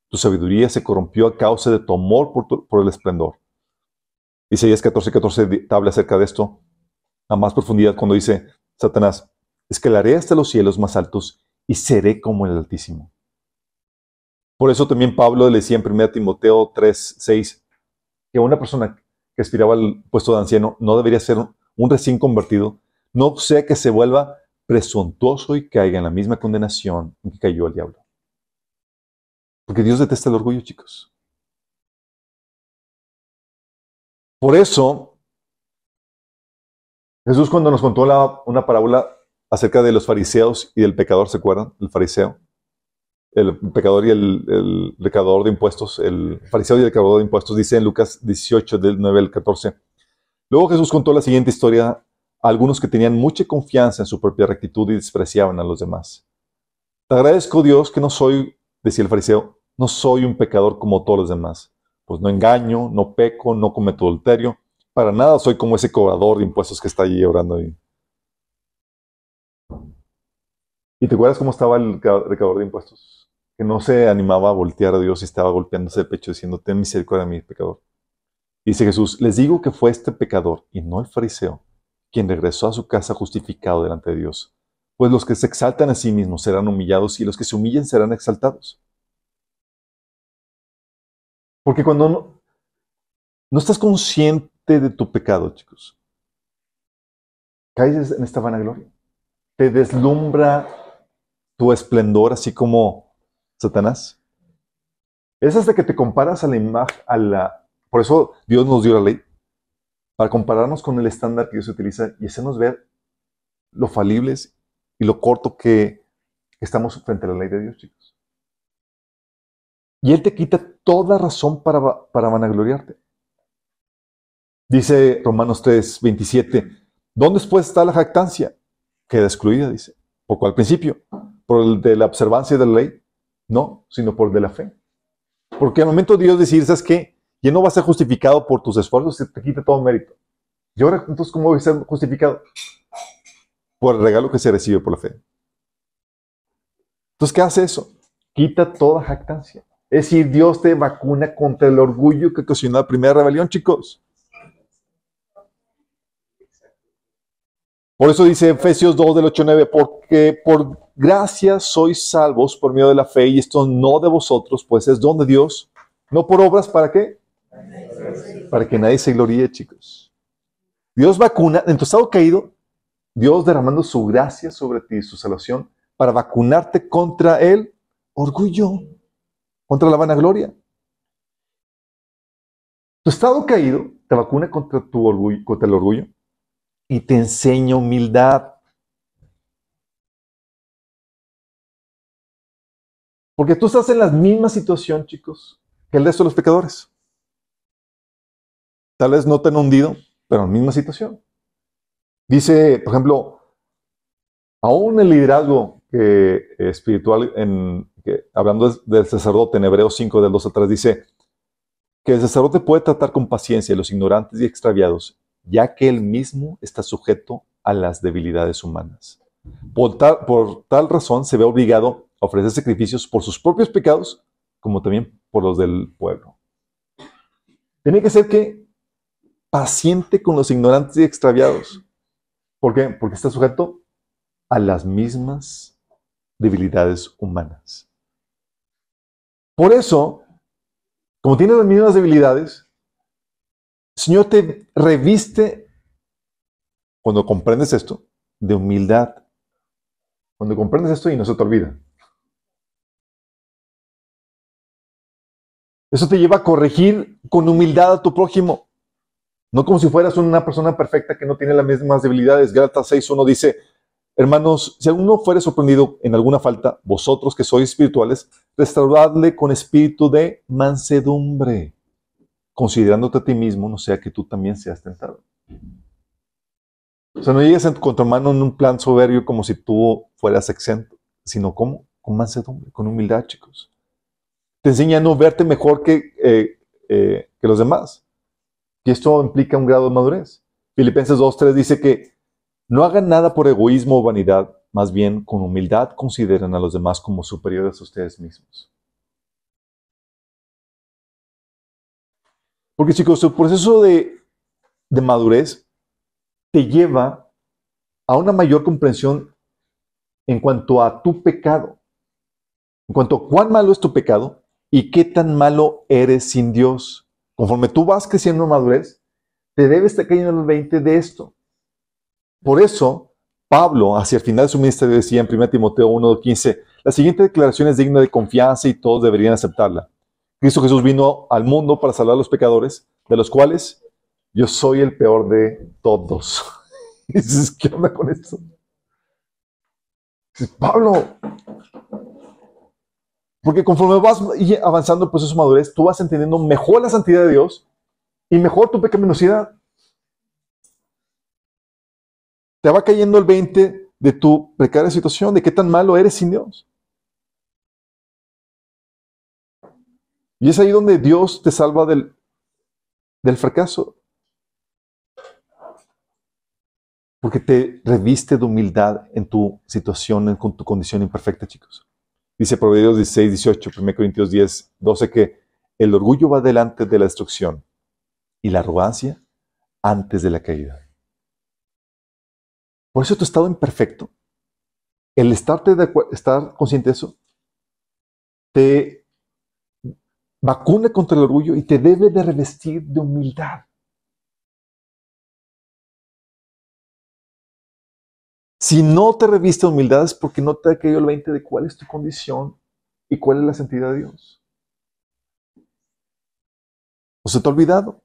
Tu sabiduría se corrompió a causa de tu amor por, el esplendor. Isaías 14, 14 habla acerca de esto a más profundidad cuando dice Satanás, escalaré hasta los cielos más altos y seré como el Altísimo. Por eso también Pablo le decía en 1 Timoteo 3, 6 que una persona que aspiraba al puesto de anciano no debería ser un recién convertido, no sea que se vuelva presuntuoso y caiga en la misma condenación en que cayó el diablo. Porque Dios detesta el orgullo, chicos. Por eso, Jesús cuando nos contó una parábola acerca de los fariseos y del pecador, ¿se acuerdan? El fariseo. El pecador y el, el recaudador de impuestos, el fariseo y el recaudador de impuestos, dice en Lucas 18, del 9 al 14. Luego Jesús contó la siguiente historia algunos que tenían mucha confianza en su propia rectitud y despreciaban a los demás. Te agradezco, Dios, que no soy, decía el fariseo, no soy un pecador como todos los demás. Pues no engaño, no peco, no cometo adulterio. Para nada soy como ese cobrador de impuestos que está allí orando. ¿Y te acuerdas cómo estaba el ca- recaudador de impuestos? Que no se animaba a voltear a Dios y estaba golpeándose el pecho diciendo, ten misericordia de mi pecador. Dice Jesús, les digo que fue este pecador y no el fariseo quien regresó a su casa justificado delante de Dios. Pues los que se exaltan a sí mismos serán humillados y los que se humillen serán exaltados. Porque cuando no, estás consciente de tu pecado, chicos, caes en esta vanagloria. Te deslumbra tu esplendor, así como Satanás. Es hasta que te comparas a la imagen, a la... Por eso Dios nos dio la ley, para compararnos con el estándar que Dios utiliza y hacernos ver lo falibles y lo corto que estamos frente a la ley de Dios, chicos. Y Él te quita toda razón para, para vanagloriarte. Dice Romanos 3, 27, ¿dónde pues está la jactancia? Queda excluida, dice. ¿Por cuál principio? ¿Por el de la observancia de la ley? No, sino por el de la fe. Porque al momento Dios decir, ¿sabes qué? Ya no vas a ser justificado por tus esfuerzos, se te quita todo mérito. Y ahora, entonces, ¿cómo voy a ser justificado? Por el regalo que se recibe por la fe. Entonces, ¿qué hace eso? Quita toda jactancia. Es decir, Dios te vacuna contra el orgullo que ocasionó la primera rebelión, chicos. Por eso dice Efesios 2 del 8 al 9, porque por gracia sois salvos por medio de la fe, y esto no de vosotros, pues es don de Dios, no por obras, ¿para qué? Para que nadie se gloríe, chicos. Dios vacuna, en tu estado caído, Dios derramando su gracia sobre ti, su salvación, para vacunarte contra el orgullo, contra la vanagloria. Tu estado caído te vacuna contra tu orgullo, contra el orgullo y te enseña humildad. Porque tú estás en la misma situación, chicos, que el resto de los pecadores. Tal vez no te han hundido, pero en la misma situación. Dice, por ejemplo, aún el liderazgo eh, espiritual, en, que, hablando del- sacerdote en Hebreos 5, del 2 al 3, dice que el sacerdote puede tratar con paciencia a los ignorantes y extraviados, ya que él mismo está sujeto a las debilidades humanas. Por tal, por tal razón se ve obligado a ofrecer sacrificios por sus propios pecados, como también por los del pueblo. Tiene que ser que paciente con los ignorantes y extraviados. ¿Por qué? Porque está sujeto a las mismas debilidades humanas. Por eso, como tiene las mismas debilidades, el Señor te reviste, cuando comprendes esto, de humildad. Cuando comprendes esto y no se te olvida. Eso te lleva a corregir con humildad a tu prójimo. No como si fueras una persona perfecta que no tiene las mismas debilidades. Gálatas 6.1 dice, hermanos, si alguno fuere sorprendido en alguna falta, vosotros que sois espirituales, restauradle con espíritu de mansedumbre, considerándote a ti mismo, no sea que tú también seas tentado. O sea, no llegues con tu hermano en un plan soberbio como si tú fueras exento, sino como con mansedumbre, con humildad, chicos. Te enseña a no verte mejor que, eh, eh, que los demás. Y esto implica un grado de madurez. Filipenses 2.3 dice que no hagan nada por egoísmo o vanidad, más bien con humildad consideren a los demás como superiores a ustedes mismos. Porque chicos, el proceso de, de madurez te lleva a una mayor comprensión en cuanto a tu pecado, en cuanto a cuán malo es tu pecado y qué tan malo eres sin Dios. Conforme tú vas creciendo en madurez, te debes estar cayendo en el 20 de esto. Por eso, Pablo, hacia el final de su ministerio, decía en 1 Timoteo 1:15, la siguiente declaración es digna de confianza y todos deberían aceptarla. Cristo Jesús vino al mundo para salvar a los pecadores, de los cuales yo soy el peor de todos. ¿qué onda con esto? Pablo, porque conforme vas avanzando el proceso de madurez, tú vas entendiendo mejor la santidad de Dios y mejor tu pecaminosidad. Te va cayendo el 20 de tu precaria situación, de qué tan malo eres sin Dios. Y es ahí donde Dios te salva del, del fracaso. Porque te reviste de humildad en tu situación, en tu condición imperfecta, chicos. Dice Proverbios 16, 18, 1 Corintios 10, 12 que el orgullo va delante de la destrucción y la arrogancia antes de la caída. Por eso tu estado imperfecto, el estarte estar consciente de eso, te vacuna contra el orgullo y te debe de revestir de humildad. Si no te reviste humildad es porque no te ha caído el 20 de cuál es tu condición y cuál es la santidad de Dios. ¿O se te ha olvidado?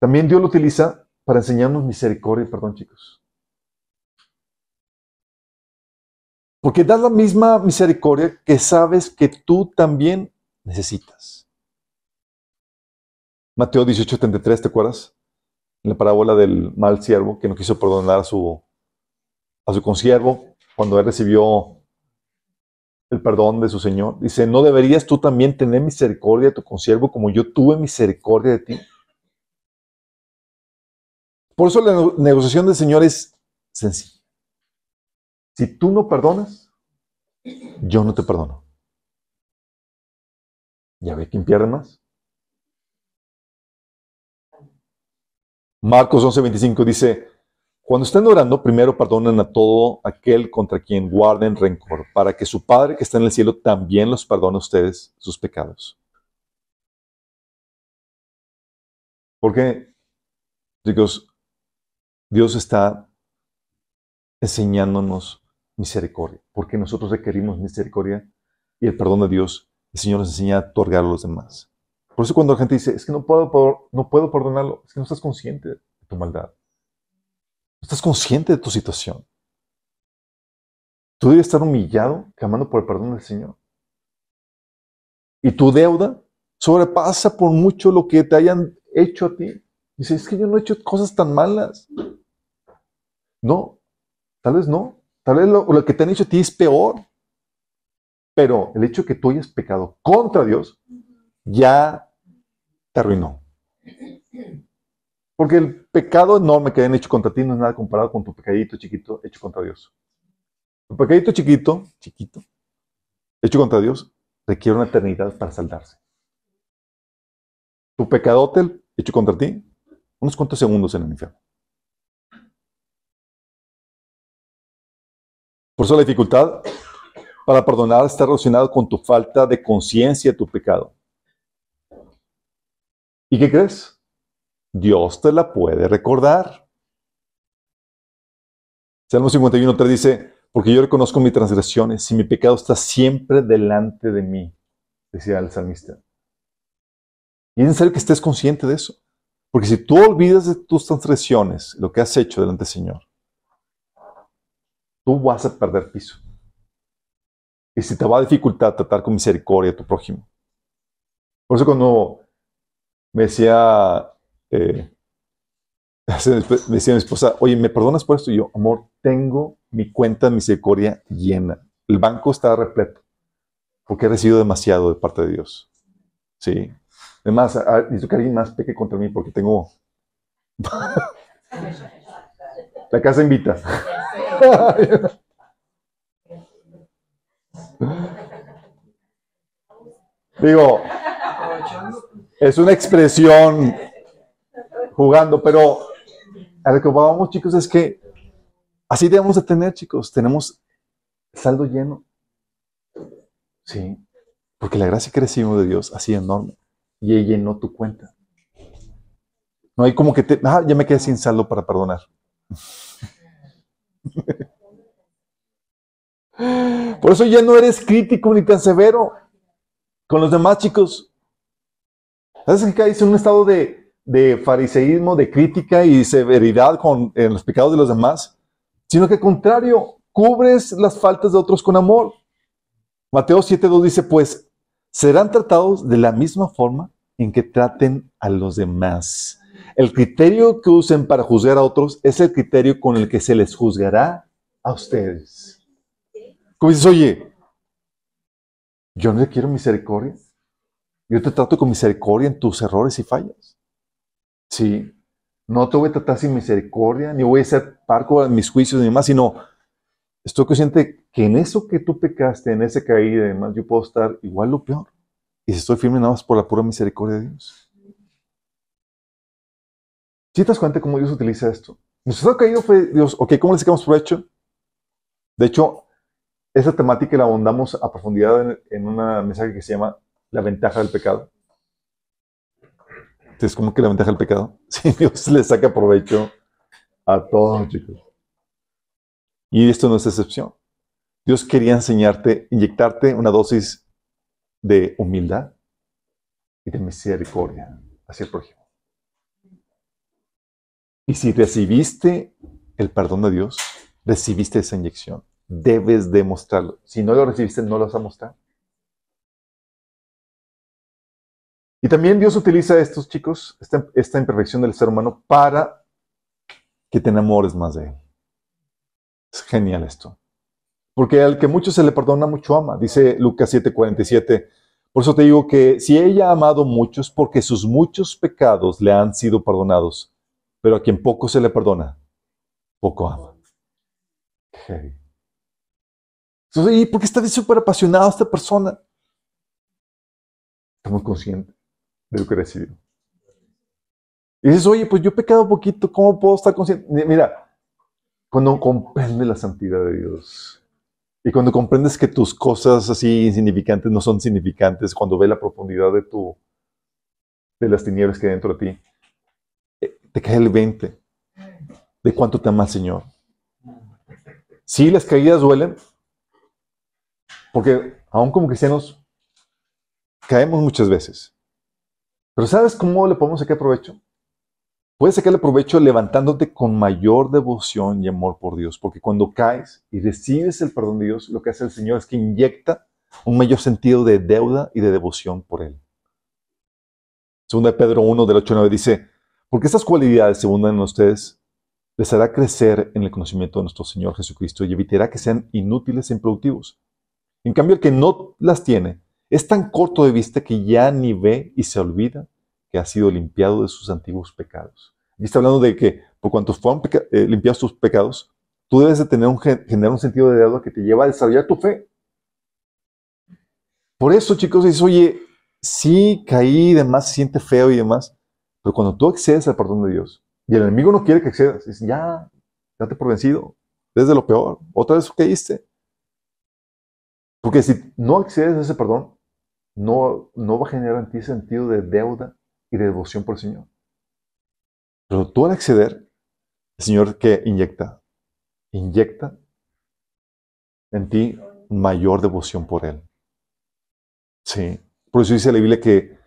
También Dios lo utiliza para enseñarnos misericordia y perdón, chicos. Porque da la misma misericordia que sabes que tú también necesitas. Mateo 18:33, ¿te acuerdas? En la parábola del mal siervo que no quiso perdonar a su, a su consiervo cuando él recibió el perdón de su Señor. Dice, ¿no deberías tú también tener misericordia de tu consiervo como yo tuve misericordia de ti? Por eso la negociación del Señor es sencilla. Si tú no perdonas, yo no te perdono. ¿Ya ve quién pierde más? Marcos 11:25 dice, cuando estén orando, primero perdonen a todo aquel contra quien guarden rencor, para que su Padre que está en el cielo también los perdone a ustedes sus pecados. Porque, chicos, Dios está enseñándonos misericordia, porque nosotros requerimos misericordia y el perdón de Dios, el Señor nos enseña a otorgar a los demás. Por eso cuando la gente dice, es que no puedo, no puedo perdonarlo, es que no estás consciente de tu maldad. No estás consciente de tu situación. Tú debes estar humillado, clamando por el perdón del Señor. Y tu deuda sobrepasa por mucho lo que te hayan hecho a ti. Dice, es que yo no he hecho cosas tan malas. No, tal vez no. Tal vez lo, lo que te han hecho a ti es peor. Pero el hecho de que tú hayas pecado contra Dios ya arruinó. Porque el pecado enorme que han hecho contra ti no es nada comparado con tu pecadito chiquito hecho contra Dios. Tu pecadito chiquito, chiquito, hecho contra Dios, requiere una eternidad para saldarse. Tu pecadote hecho contra ti, unos cuantos segundos en el infierno. Por eso la dificultad para perdonar está relacionada con tu falta de conciencia de tu pecado. ¿Y qué crees? Dios te la puede recordar. Salmo 51.3 dice, porque yo reconozco mis transgresiones y mi pecado está siempre delante de mí, decía el salmista. Y es necesario que estés consciente de eso. Porque si tú olvidas de tus transgresiones, lo que has hecho delante del Señor, tú vas a perder piso. Y si te va a dificultar tratar con misericordia a tu prójimo. Por eso cuando me decía, eh, me decía mi esposa, oye, ¿me perdonas por esto? Y yo, amor, tengo mi cuenta de misericordia llena. El banco está repleto porque he recibido demasiado de parte de Dios. Sí. Además, necesito que alguien más peque contra mí porque tengo... La casa invita. Digo, es una expresión jugando, pero a lo que vamos, chicos, es que así debemos de tener, chicos. Tenemos saldo lleno. Sí, porque la gracia que recibimos de Dios así enorme y ella llenó tu cuenta. No hay como que te, ah, ya me quedé sin saldo para perdonar. Por eso ya no eres crítico ni tan severo con los demás chicos. ¿Sabes que caes en un estado de, de fariseísmo, de crítica y severidad con en los pecados de los demás, sino que al contrario, cubres las faltas de otros con amor. Mateo 7.2 dice, pues serán tratados de la misma forma en que traten a los demás. El criterio que usen para juzgar a otros es el criterio con el que se les juzgará a ustedes. Como dices, oye, yo no le quiero misericordia. Yo te trato con misericordia en tus errores y fallas. Sí, no te voy a tratar sin misericordia, ni voy a ser parco en mis juicios ni demás, sino estoy consciente que en eso que tú pecaste, en ese caída y demás, yo puedo estar igual o peor. Y si estoy firme nada más por la pura misericordia de Dios. ¿Sí te das cuenta cómo Dios utiliza esto? Nuestro caído fue Dios, ok, ¿cómo le sacamos provecho? De hecho, esa temática la abondamos a profundidad en, en un mensaje que se llama La ventaja del pecado. Entonces, ¿cómo que la ventaja del pecado? Sí, Dios le saca provecho a todos, chicos. Y esto no es excepción. Dios quería enseñarte, inyectarte una dosis de humildad y de misericordia hacia el prójimo. Y si recibiste el perdón de Dios, recibiste esa inyección. Debes demostrarlo. Si no lo recibiste, no lo vas a mostrar. Y también Dios utiliza estos chicos, esta, esta imperfección del ser humano, para que te enamores más de Él. Es genial esto. Porque al que mucho se le perdona, mucho ama. Dice Lucas 7:47. Por eso te digo que si ella ha amado muchos, porque sus muchos pecados le han sido perdonados. Pero a quien poco se le perdona, poco ama. Entonces, ¿y por qué está súper apasionado esta persona? Estamos conscientes de lo que recibió. Y dices, oye, pues yo he pecado poquito, ¿cómo puedo estar consciente? Mira, cuando comprendes la santidad de Dios y cuando comprendes que tus cosas así insignificantes no son significantes, cuando ves la profundidad de tu de las tinieblas que hay dentro de ti, eh, te cae el 20 de cuánto te ama el Señor. Sí, las caídas duelen, porque aún como cristianos caemos muchas veces. Pero ¿sabes cómo le podemos sacar provecho? Puedes sacarle provecho levantándote con mayor devoción y amor por Dios, porque cuando caes y recibes el perdón de Dios, lo que hace el Señor es que inyecta un mayor sentido de deuda y de devoción por Él. Segunda de Pedro 1 del 8 al 9 dice, porque estas cualidades se abundan en ustedes, les hará crecer en el conocimiento de nuestro Señor Jesucristo y evitará que sean inútiles e improductivos. En cambio, el que no las tiene es tan corto de vista que ya ni ve y se olvida que ha sido limpiado de sus antiguos pecados. Y está hablando de que por cuanto fueron eh, limpiados tus pecados, tú debes de tener un, generar un sentido de deuda que te lleva a desarrollar tu fe. Por eso, chicos, dices, oye, sí, caí y demás, se siente feo y demás, pero cuando tú accedes al perdón de Dios y el enemigo no quiere que accedas, dices, ya, date por vencido, desde lo peor, otra vez caíste. Porque si no accedes a ese perdón, no, no va a generar en ti sentido de deuda y de devoción por el Señor. Pero tú al acceder, el Señor que inyecta, inyecta en ti mayor devoción por Él. Sí. Por eso dice la Biblia que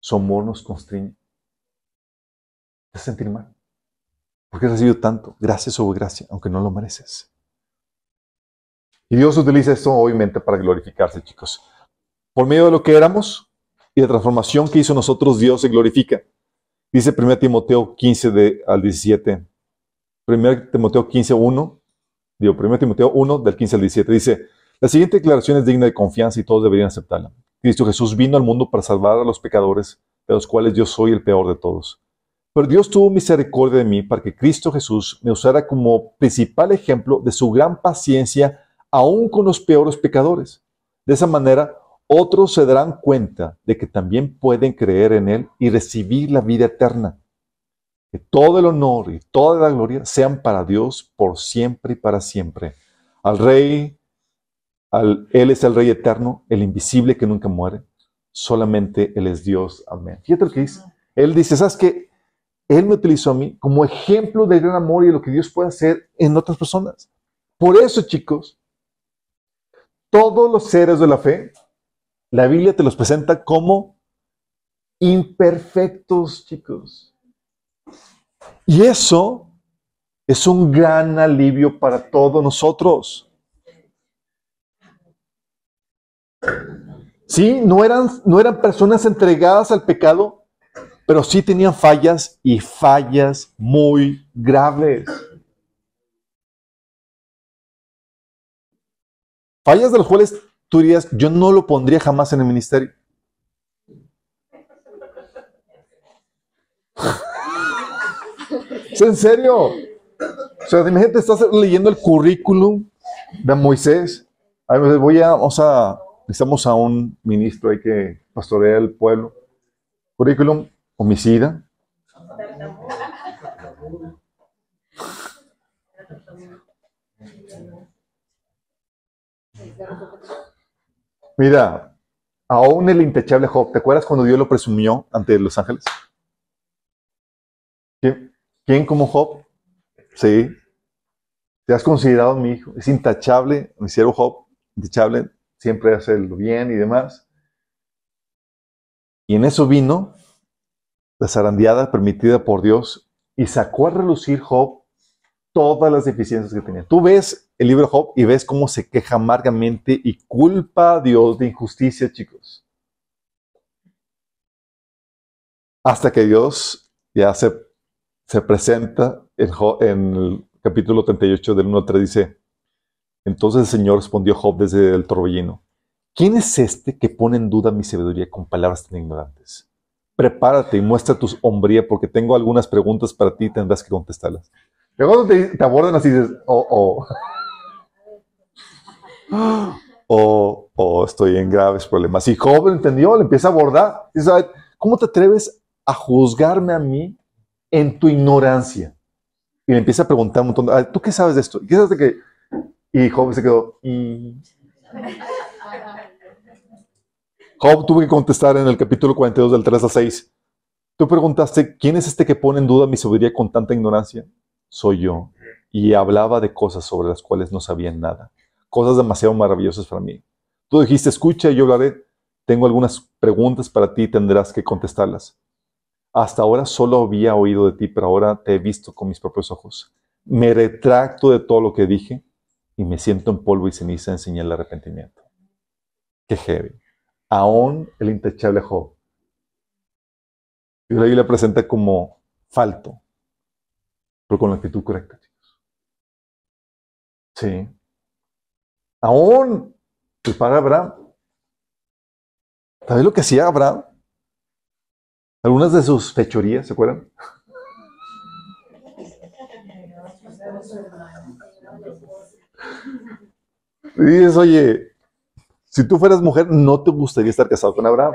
su amor nos constriñe. Te sentir mal. Porque has recibido tanto, gracias o gracia, aunque no lo mereces. Y Dios utiliza esto obviamente para glorificarse, chicos. Por medio de lo que éramos, y la transformación que hizo nosotros, Dios se glorifica. Dice 1 Timoteo 15 de, al 17. 1 Timoteo 15, 1. Digo, 1 Timoteo 1 del 15 al 17. Dice, la siguiente declaración es digna de confianza y todos deberían aceptarla. Cristo Jesús vino al mundo para salvar a los pecadores, de los cuales yo soy el peor de todos. Pero Dios tuvo misericordia de mí para que Cristo Jesús me usara como principal ejemplo de su gran paciencia aún con los peores pecadores. De esa manera, otros se darán cuenta de que también pueden creer en Él y recibir la vida eterna. Que todo el honor y toda la gloria sean para Dios por siempre y para siempre. Al Rey, Él es el Rey eterno, el invisible que nunca muere. Solamente Él es Dios. Amén. Fíjate lo que dice. Él dice, ¿sabes qué? Él me utilizó a mí como ejemplo de gran amor y de lo que Dios puede hacer en otras personas. Por eso, chicos, todos los seres de la fe la Biblia te los presenta como imperfectos, chicos. Y eso es un gran alivio para todos nosotros. Sí, no eran, no eran personas entregadas al pecado, pero sí tenían fallas y fallas muy graves. Fallas de las cuales tú dirías, yo no lo pondría jamás en el ministerio. ¿Es en serio? O sea, imagínate, estás leyendo el currículum de Moisés. A ver, voy a, vamos a necesitamos a un ministro ahí que pastorea el pueblo. Currículum, homicida. Mira, aún el intachable Job, ¿te acuerdas cuando Dios lo presumió ante los ángeles? ¿Quién, como Job? Sí. Te has considerado mi hijo. Es intachable, mi siervo Job, intachable, siempre hace lo bien y demás. Y en eso vino la zarandeada permitida por Dios y sacó a relucir Job todas las deficiencias que tenía. Tú ves el libro de Job y ves cómo se queja amargamente y culpa a Dios de injusticia, chicos. Hasta que Dios ya se, se presenta en, el capítulo 38 del 1 al 3, dice, entonces el Señor respondió a Job desde el torbellino. ¿Quién es este que pone en duda mi sabiduría con palabras tan ignorantes? Prepárate y muestra tu hombría porque tengo algunas preguntas para ti y tendrás que contestarlas. Luego te, abordan así oh, oh. oh, oh, estoy en graves problemas. Y Job entendió, le empieza a abordar. Dice, ¿cómo te atreves a juzgarme a mí en tu ignorancia? Y le empieza a preguntar un montón, ¿tú qué sabes de esto? ¿Qué sabes de que y Job se quedó. Mm". Job tuvo que contestar en el capítulo 42 del 3 a 6. Tú preguntaste, ¿quién es este que pone en duda mi sabiduría con tanta ignorancia? Soy yo. Y hablaba de cosas sobre las cuales no sabía nada. Cosas demasiado maravillosas para mí. Tú dijiste, escucha y yo hablaré. Tengo algunas preguntas para ti y tendrás que contestarlas. Hasta ahora solo había oído de ti, pero ahora te he visto con mis propios ojos. Me retracto de todo lo que dije y me siento en polvo y ceniza en señal de arrepentimiento. Qué heavy. Aún el intachable Job. Y la Biblia presenta como falto, pero con la actitud correcta, chicos. Sí. Aún el padre Abraham. ¿Sabes lo que hacía Abraham? Algunas de sus fechorías, ¿se acuerdan? Dices, oye, si tú fueras mujer, no te gustaría estar casado con Abraham.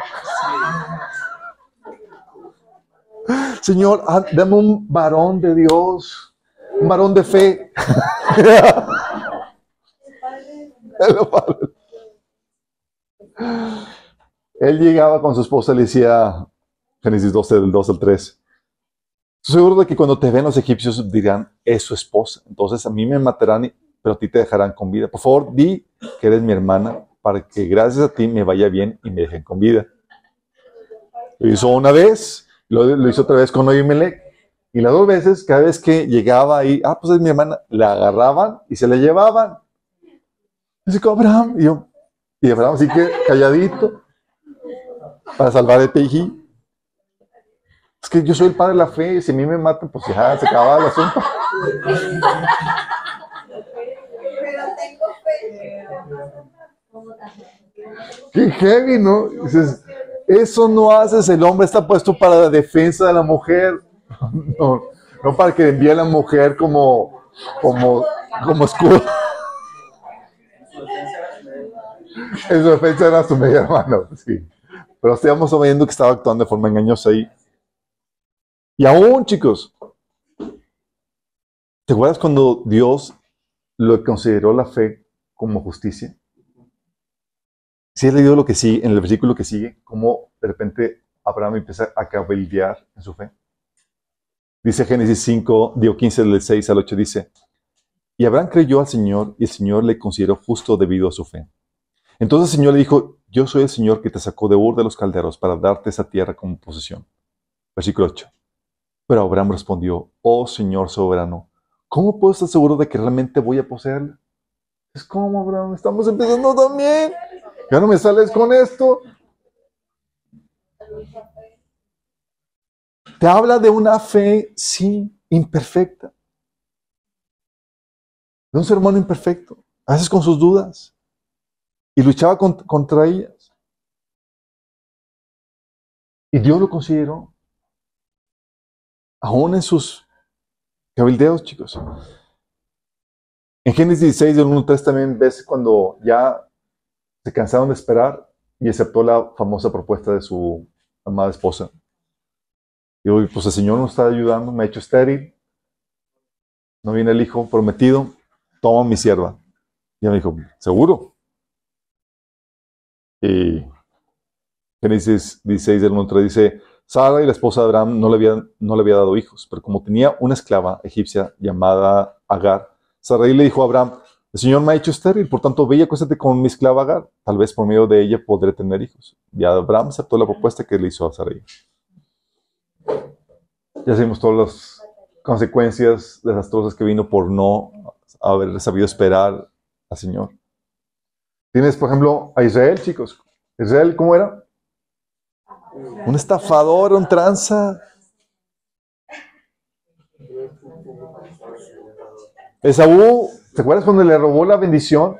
Señor, ah, dame un varón de Dios, un varón de fe. Él llegaba con su esposa y le decía, Génesis 12, del 2 al 3, seguro de que cuando te ven los egipcios dirán, es su esposa. Entonces a mí me matarán pero a ti te dejarán con vida. Por favor, di que eres mi hermana para que gracias a ti me vaya bien y me dejen con vida. Lo hizo una vez, lo, hizo otra vez con Oimelec. Y las dos veces, cada vez que llegaba ahí, ah, pues es mi hermana, la agarraban y se la llevaban. Y dice, Abraham, y yo, y Abraham así que calladito, para salvar el peji. Es que yo soy el padre de la fe, si a mí me matan, pues ya se acaba el asunto. Qué heavy, ¿no? Dices, eso no haces, el hombre está puesto para la defensa de la mujer, no, no para que envíe a la mujer como, como, como escudo. En su defensa era su medio hermano, sí. Pero estamos viendo que estaba actuando de forma engañosa ahí. Y aún, chicos, ¿te acuerdas cuando Dios lo consideró la fe como justicia? Si has leído lo que sigue, en el versículo que sigue, cómo de repente Abraham empieza a cabildear en su fe. Dice Génesis 5, dio 15 del 6 al 8, dice, y Abraham creyó al Señor y el Señor le consideró justo debido a su fe. Entonces el Señor le dijo, yo soy el Señor que te sacó de Ur de los calderos para darte esa tierra como posesión. Versículo 8. Pero Abraham respondió, oh Señor soberano, ¿cómo puedo estar seguro de que realmente voy a poseerla? Es como, Abraham, estamos empezando también. Ya no me sales con esto. Te habla de una fe, sí, imperfecta. De un ser humano imperfecto, a veces con sus dudas. Y luchaba contra ellas. Y Dios lo consideró. Aún en sus cabildeos, chicos. En Génesis 16, del 1 3 también ves cuando ya se cansaron de esperar y aceptó la famosa propuesta de su amada esposa. Y hoy, pues el Señor nos está ayudando, me ha hecho estéril, no viene el hijo prometido, toma mi sierva. Y ella me dijo, ¿seguro? Y Génesis 16, del 1 3 dice, Sara y la esposa de Abraham no le, habían, no le había dado hijos, pero como tenía una esclava egipcia llamada Agar, Sarai le dijo a Abraham, el Señor me ha hecho estéril, por tanto ve y acuéstate con mi esclava Agar, tal vez por medio de ella podré tener hijos. Y Abraham aceptó la propuesta que le hizo a Sarai. Ya sabemos todas las consecuencias desastrosas que vino por no haber sabido esperar al Señor. Tienes, por ejemplo, a Israel, chicos. Israel, ¿cómo era? Un estafador, un tranza. Esaú, ¿te acuerdas cuando le robó la bendición?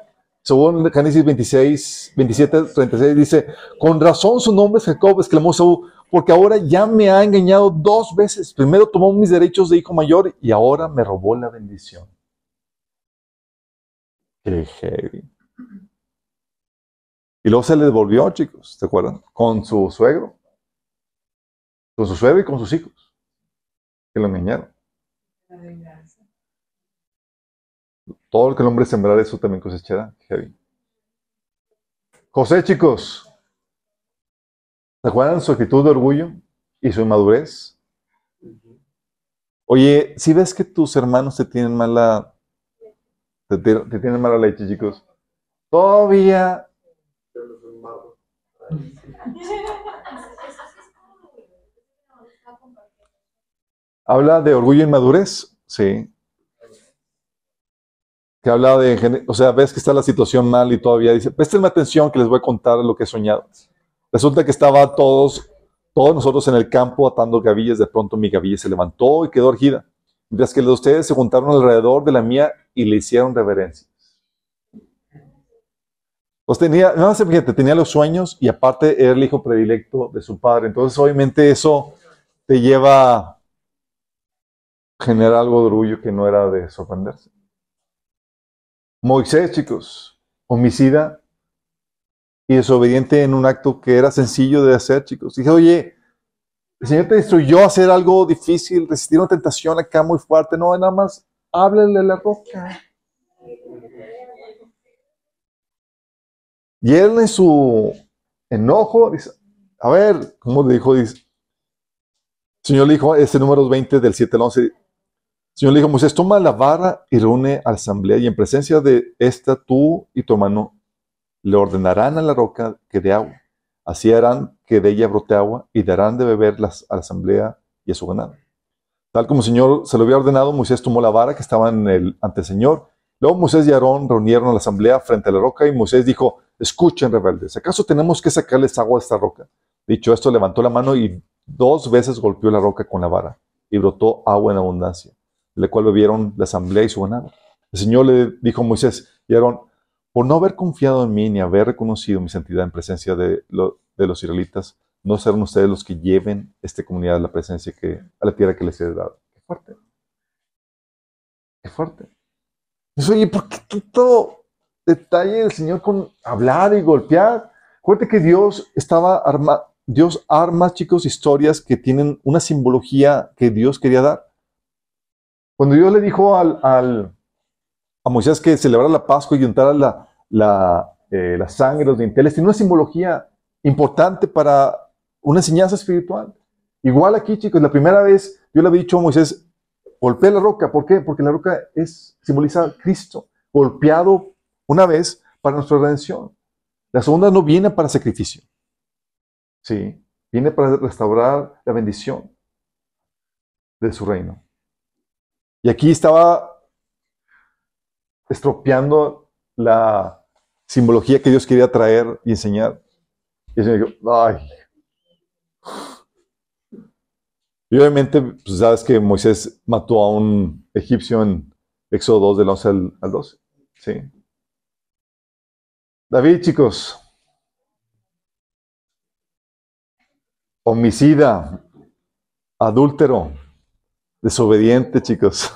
En Génesis 26, 27, 36 dice, con razón su nombre es Jacob, exclamó Esaú, porque ahora ya me ha engañado dos veces. Primero tomó mis derechos de hijo mayor y ahora me robó la bendición. Qué heavy. Y luego se le devolvió, chicos, ¿te acuerdan? Con su suegro. Con su suegro y con sus hijos. Que lo engañaron. Todo el que el hombre sembrará, eso también cosechará. Heavy. José, chicos. ¿Se acuerdan su actitud de orgullo y su inmadurez? Oye, si ves que tus hermanos te tienen mala, te, te tienen mala leche, chicos, todavía Habla de orgullo y madurez, sí. Que habla de, o sea, ves que está la situación mal y todavía dice, prestenme atención que les voy a contar lo que he soñado. Resulta que estaba todos, todos nosotros en el campo atando gavillas, de pronto mi gavilla se levantó y quedó erguida, mientras que los de ustedes se juntaron alrededor de la mía y le hicieron reverencia. Pues tenía, no sé, fíjate, tenía los sueños y aparte era el hijo predilecto de su padre. Entonces, obviamente, eso te lleva a generar algo de orgullo que no era de sorprenderse. Moisés, chicos, homicida y desobediente en un acto que era sencillo de hacer, chicos. Dije, oye, el Señor te instruyó hacer algo difícil, resistir una tentación acá muy fuerte. No, nada más háblale a la roca. Y él en su enojo dice, a ver, ¿cómo le dijo? Dice, el Señor le dijo, este número 20 del 7 al 11, el Señor le dijo, Moisés, toma la vara y reúne a la asamblea y en presencia de esta tú y tu hermano le ordenarán a la roca que dé agua. Así harán que de ella brote agua y darán de beber a la asamblea y a su ganado. Tal como el Señor se lo había ordenado, Moisés tomó la vara que estaba en el, ante el Señor. Luego Moisés y Aarón reunieron a la asamblea frente a la roca y Moisés dijo, Escuchen, rebeldes, ¿acaso tenemos que sacarles agua a esta roca? Dicho esto, levantó la mano y dos veces golpeó la roca con la vara y brotó agua en abundancia, de la cual bebieron la asamblea y su ganado. El Señor le dijo a Moisés y Aarón, por no haber confiado en mí ni haber reconocido mi santidad en presencia de, los israelitas, no serán ustedes los que lleven esta comunidad a la presencia que, a la tierra que les he dado. Qué fuerte. Qué fuerte. Oye, ¿por qué todo detalle del Señor con hablar y golpear. Acuérdate que Dios estaba arma, Dios arma, chicos, historias que tienen una simbología que Dios quería dar. Cuando Dios le dijo al, a Moisés que celebrara la Pascua y untara la, la, eh, la sangre, los dinteles, tiene una simbología importante para una enseñanza espiritual. Igual aquí, chicos, la primera vez yo le había dicho a Moisés, golpea la roca. ¿Por qué? Porque la roca es simboliza a Cristo, golpeado una vez para nuestra redención. La segunda no viene para sacrificio. Sí, viene para restaurar la bendición de su reino. Y aquí estaba estropeando la simbología que Dios quería traer y enseñar. Y el Señor dijo, ay. Y obviamente, pues sabes que Moisés mató a un egipcio en Éxodo 2 del 11 al, al 12. Sí. David, chicos. Homicida, adúltero, desobediente, chicos.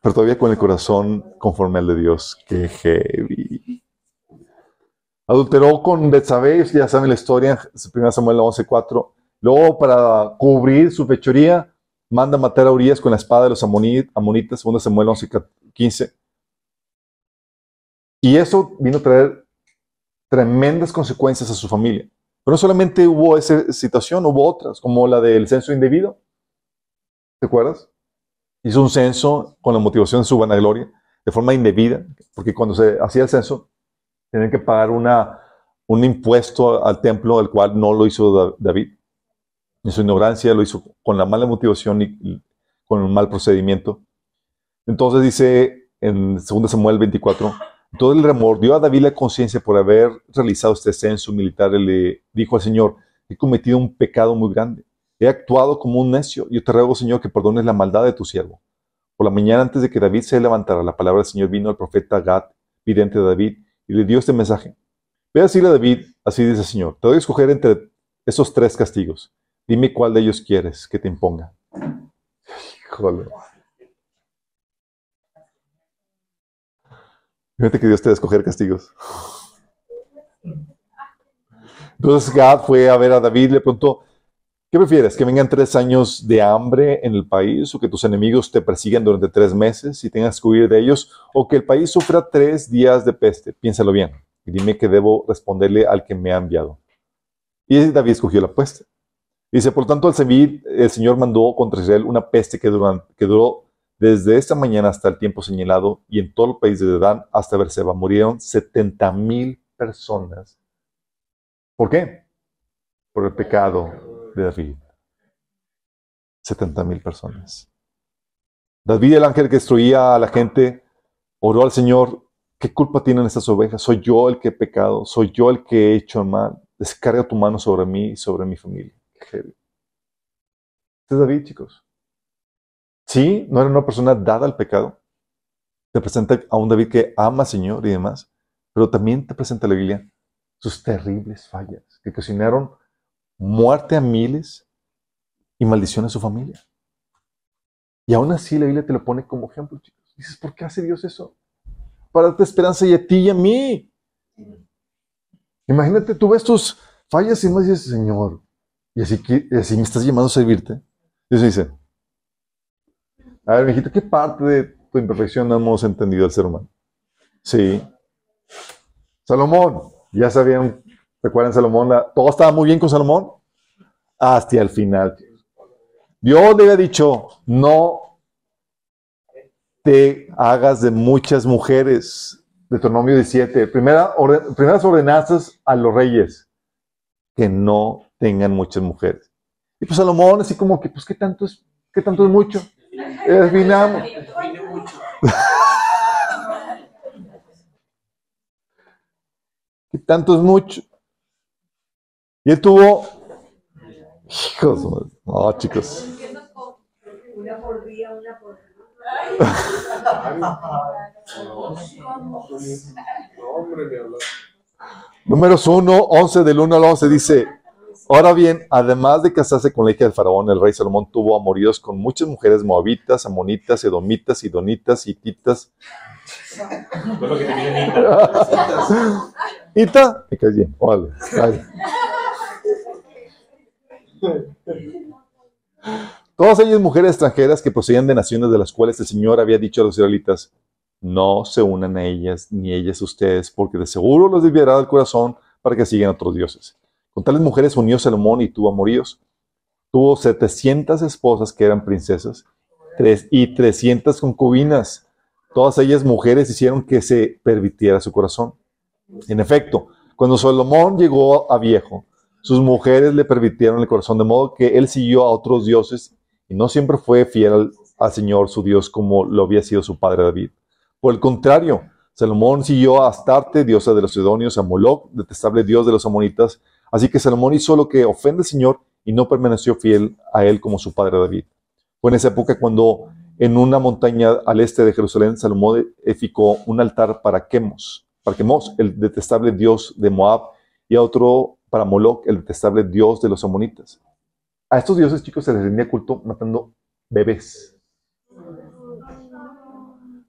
Pero todavía con el corazón conforme al de Dios. Qué heavy. Adulteró con Betsabé, ya saben la historia, 1 Samuel 11:4. Luego, para cubrir su fechoría, manda matar a Urias con la espada de los amonitas, 2 Samuel 11:15. Y eso vino a traer tremendas consecuencias a su familia. Pero no solamente hubo esa situación, hubo otras, como la del censo indebido. ¿Te acuerdas? Hizo un censo con la motivación de su vanagloria, de forma indebida, porque cuando se hacía el censo, tenían que pagar una, un impuesto al templo, al cual no lo hizo David. En su ignorancia lo hizo con la mala motivación y, con un mal procedimiento. Entonces dice en 2 Samuel 24, todo el remordió a David la conciencia por haber realizado este censo militar. y le dijo al Señor, he cometido un pecado muy grande. He actuado como un necio. Yo te ruego, Señor, que perdones la maldad de tu siervo. Por la mañana, antes de que David se levantara, la palabra del Señor vino al profeta Gad, vidente de David, y le dio este mensaje. Ve a decirle a David, así dice el Señor, te doy a escoger entre esos tres castigos. Dime cuál de ellos quieres que te imponga. Híjole. Fíjate que Dios te va a escoger castigos. Entonces Gad fue a ver a David, le preguntó, ¿qué prefieres? ¿Que vengan tres años de hambre en el país o que tus enemigos te persigan durante tres meses y tengas que huir de ellos? ¿O que el país sufra tres días de peste? Piénsalo bien y dime que debo responderle al que me ha enviado. Y David escogió la peste. Dice, por tanto, al servir, el Señor mandó contra Israel una peste que, duró desde esta mañana hasta el tiempo señalado, y en todo el país de Dan hasta Berseba murieron 70 mil personas. ¿Por qué? Por el pecado de David. 70 mil personas. David, el ángel que destruía a la gente, oró al Señor, ¿qué culpa tienen estas ovejas? Soy yo el que he pecado, soy yo el que he hecho mal. Descarga tu mano sobre mí y sobre mi familia. Este es David, chicos. Sí, no era una persona dada al pecado. Te presenta a un David que ama al Señor y demás, pero también te presenta la Biblia sus terribles fallas que ocasionaron muerte a miles y maldición a su familia. Y aún así la Biblia te lo pone como ejemplo, chicos. Dices, ¿por qué hace Dios eso? Para darte esperanza y a ti y a mí. Imagínate, tú ves tus fallas y no dices, Señor, y así, y así me estás llamando a servirte. Dios dice, a ver, mijito, ¿qué parte de tu imperfección no hemos entendido al ser humano? Sí. Salomón, ya sabían, recuerdan Salomón, todo estaba muy bien con Salomón hasta el final. Dios le había dicho, no te hagas de muchas mujeres. Deuteronomio 17. Primera, primeras ordenanzas a los reyes, que no tengan muchas mujeres. Y pues Salomón, así como que, pues, ¿qué tanto es, qué tanto es mucho? Definamos. ¿Qué tanto es mucho? Y él tuvo. Hijos, no, chicos. Una por día, una por Números 1, 11 del 1 al 11 dice, Ahora bien, además de casarse con la hija del faraón, el rey Salomón tuvo amoríos con muchas mujeres moabitas, amonitas, edomitas, idonitas, hititas. Ita, me caes bien, vale. Todas ellas mujeres extranjeras que procedían de naciones de las cuales el Señor había dicho a los israelitas, no se unan a ellas ni ellas a ustedes, porque de seguro los desviará del corazón para que sigan a otros dioses. Con tales mujeres unió Salomón y tuvo amoríos. Tuvo 700 esposas que eran princesas y 300 concubinas. Todas ellas mujeres hicieron que se permitiera su corazón. En efecto, cuando Salomón llegó a viejo, sus mujeres le permitieron el corazón, de modo que él siguió a otros dioses y no siempre fue fiel al, Señor su Dios como lo había sido su padre David. Por el contrario, Salomón siguió a Astarte, diosa de los Sidonios, a Moloch, detestable dios de los amonitas. Así que Salomón hizo lo que ofende al Señor y no permaneció fiel a él como su padre David. Fue en esa época cuando en una montaña al este de Jerusalén, Salomón edificó un altar para Quemos, para Quemos, el detestable dios de Moab, y a otro para Moloch, el detestable dios de los amonitas. A estos dioses, chicos, se les rendía culto matando bebés.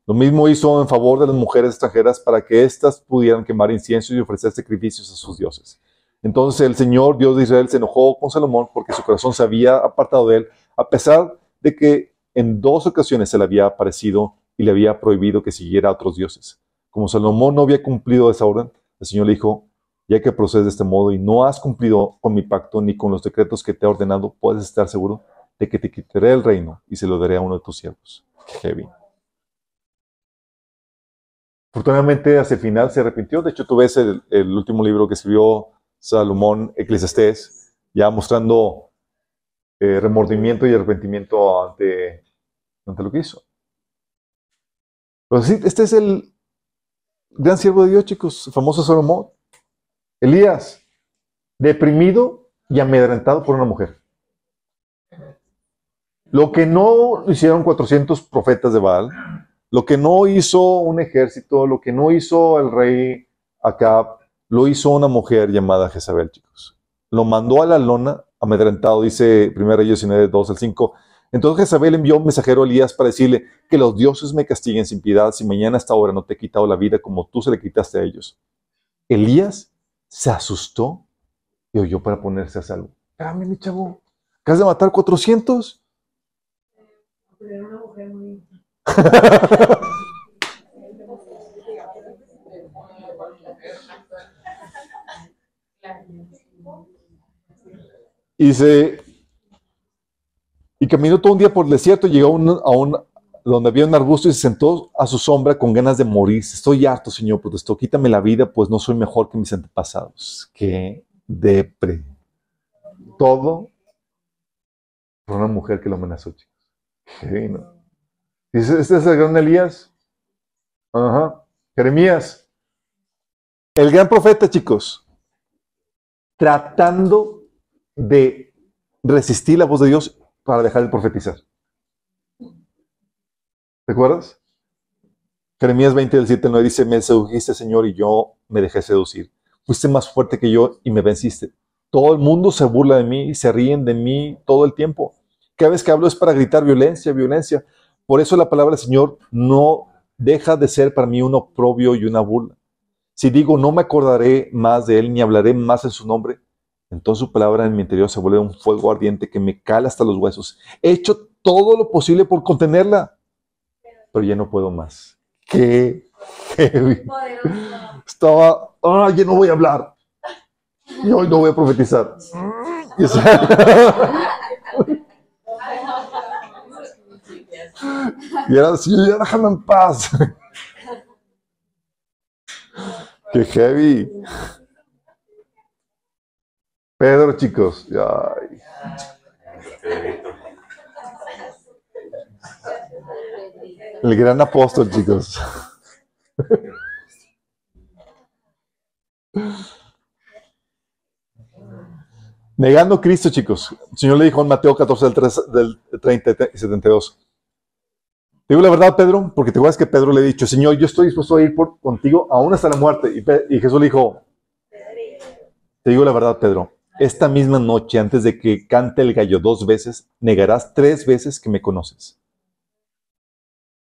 Lo mismo hizo en favor de las mujeres extranjeras para que éstas pudieran quemar incienso y ofrecer sacrificios a sus dioses. Entonces el Señor, Dios de Israel, se enojó con Salomón porque su corazón se había apartado de él, a pesar de que en dos ocasiones se le había aparecido y le había prohibido que siguiera a otros dioses. Como Salomón no había cumplido esa orden, el Señor le dijo, ya que procedes de este modo y no has cumplido con mi pacto ni con los decretos que te he ordenado, puedes estar seguro de que te quitaré el reino y se lo daré a uno de tus siervos. Heavy. Afortunadamente, hacia el final se arrepintió. De hecho, tú ves el, último libro que escribió Salomón, Eclesiastés, ya mostrando eh, remordimiento y arrepentimiento ante, lo que hizo. Pero sí, este es el gran siervo de Dios, chicos, famoso Salomón. Elías, deprimido y amedrentado por una mujer. Lo que no hicieron 400 profetas de Baal, lo que no hizo un ejército, lo que no hizo el rey Acab, lo hizo una mujer llamada Jezabel, chicos. Lo mandó a la lona amedrentado, dice 1 Reyes 19, 2 al 5. Entonces Jezabel envió un mensajero a Elías para decirle que los dioses me castiguen sin piedad si mañana a esta hora no te he quitado la vida como tú se le quitaste a ellos. Elías se asustó y oyó para ponerse a salvo. Espérame, mi chavo, ¿acabas de matar 400? Era una mujer muy... Y se y caminó todo un día por el desierto, llegó a un, a un- donde había un arbusto y se sentó a su sombra con ganas de morir. Estoy harto, Señor, protestó. Quítame la vida, pues no soy mejor que mis antepasados. Qué depre. Todo por una mujer que lo amenazó, chicos. Qué. Dice, este es el gran Elías. Ajá. Jeremías. El gran profeta, chicos. Tratando de resistir la voz de Dios para dejar de profetizar. ¿Te acuerdas? Jeremías 20 del 7 al 9 dice, me sedujiste, Señor, y yo me dejé seducir. Fuiste más fuerte que yo y me venciste. Todo el mundo se burla de mí y se ríen de mí todo el tiempo. Cada vez que hablo es para gritar violencia, violencia. Por eso la palabra del Señor no deja de ser para mí un oprobio y una burla. Si digo, no me acordaré más de Él ni hablaré más en su nombre, entonces su palabra en mi interior se vuelve un fuego ardiente que me cala hasta los huesos. He hecho todo lo posible por contenerla, pero ya no puedo más. Qué heavy. Estaba, ah, ya no voy a hablar. Y hoy no voy a profetizar. Y, era así, ya déjame en paz. Qué heavy. Pedro, chicos. Ay. El gran apóstol, chicos. Negando a Cristo, chicos. El Señor le dijo en Mateo 14, del, 3 del 30 y 72. Te digo la verdad, Pedro, porque te acuerdas que Pedro le ha dicho, Señor, yo estoy dispuesto a ir contigo aún hasta la muerte. Y Jesús le dijo, te digo la verdad, Pedro, esta misma noche, antes de que cante el gallo dos veces, negarás tres veces que me conoces.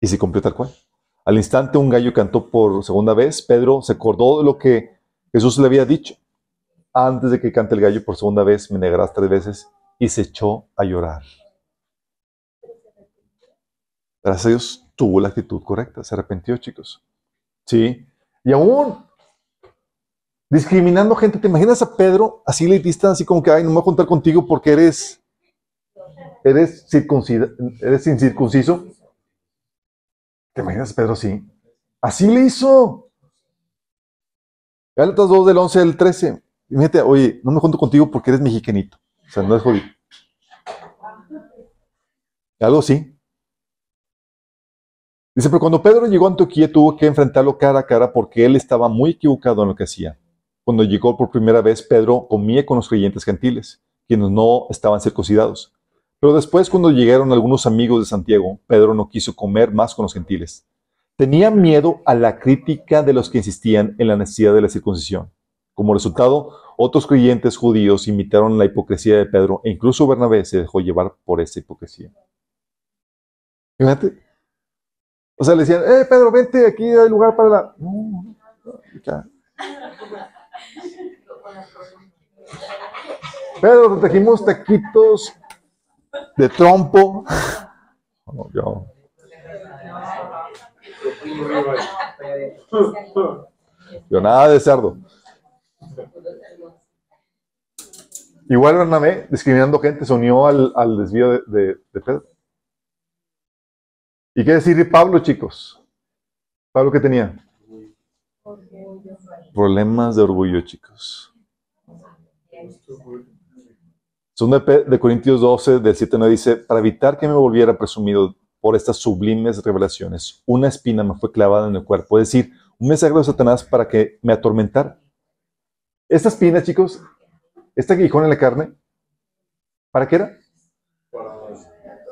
Y se cumplió tal cual. Al instante un gallo cantó por segunda vez. Pedro se acordó de lo que Jesús le había dicho. Antes de que cante el gallo por segunda vez, me negarás tres veces. Y se echó a llorar. Gracias a Dios tuvo la actitud correcta. Se arrepintió, chicos. Sí. Y aún discriminando gente. ¿Te imaginas a Pedro así elitista, así como que, ay, no me voy a contar contigo porque eres, eres, circuncida, eres incircunciso? ¿Te imaginas Pedro así? Así le hizo. Gálatas 2 del 11 al 13. Fíjate, oye, no me junto contigo porque eres mexicanito. O sea, no es jodido. Algo así. Dice, pero cuando Pedro llegó a Antioquía tuvo que enfrentarlo cara a cara porque él estaba muy equivocado en lo que hacía. Cuando llegó por primera vez, Pedro comía con los creyentes gentiles, quienes no estaban circuncidados. Pero después, cuando llegaron algunos amigos de Santiago, Pedro no quiso comer más con los gentiles. Tenía miedo a la crítica de los que insistían en la necesidad de la circuncisión. Como resultado, otros creyentes judíos imitaron la hipocresía de Pedro e incluso Bernabé se dejó llevar por esa hipocresía. Fíjate. O sea, le decían, eh, Pedro, vente, aquí hay lugar para la... No, no. Pedro, te trajimos taquitos de trompo. Yo. Yo nada de cerdo. Igual Bernabé, discriminando gente, se unió al, al desvío de, de, de Pedro. ¿Y qué decir de Pablo, chicos? ¿Pablo qué tenía? Problemas de orgullo, chicos. De Corintios 12, del 7 9 dice, para evitar que me volviera presumido por estas sublimes revelaciones, una espina me fue clavada en el cuerpo, es decir, un mensaje de Satanás para que me atormentara. Esta espina, chicos, este aguijón en la carne, ¿para qué era?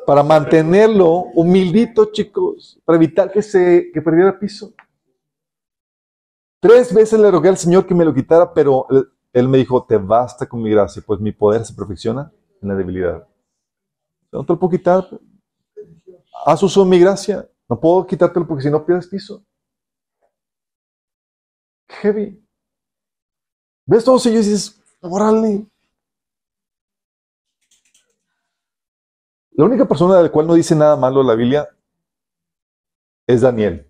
Para mantenerlo humildito, chicos, para evitar que se que perdiera piso. Tres veces le rogué al Señor que me lo quitara, pero él, me dijo, te basta con mi gracia, pues mi poder se perfecciona en la debilidad. No te lo puedo quitar. Haz uso de mi gracia. No puedo quitártelo porque si no pierdes piso. Heavy. ¿Ves todos ellos y dices, órale? La única persona de la cual no dice nada malo la Biblia es Daniel.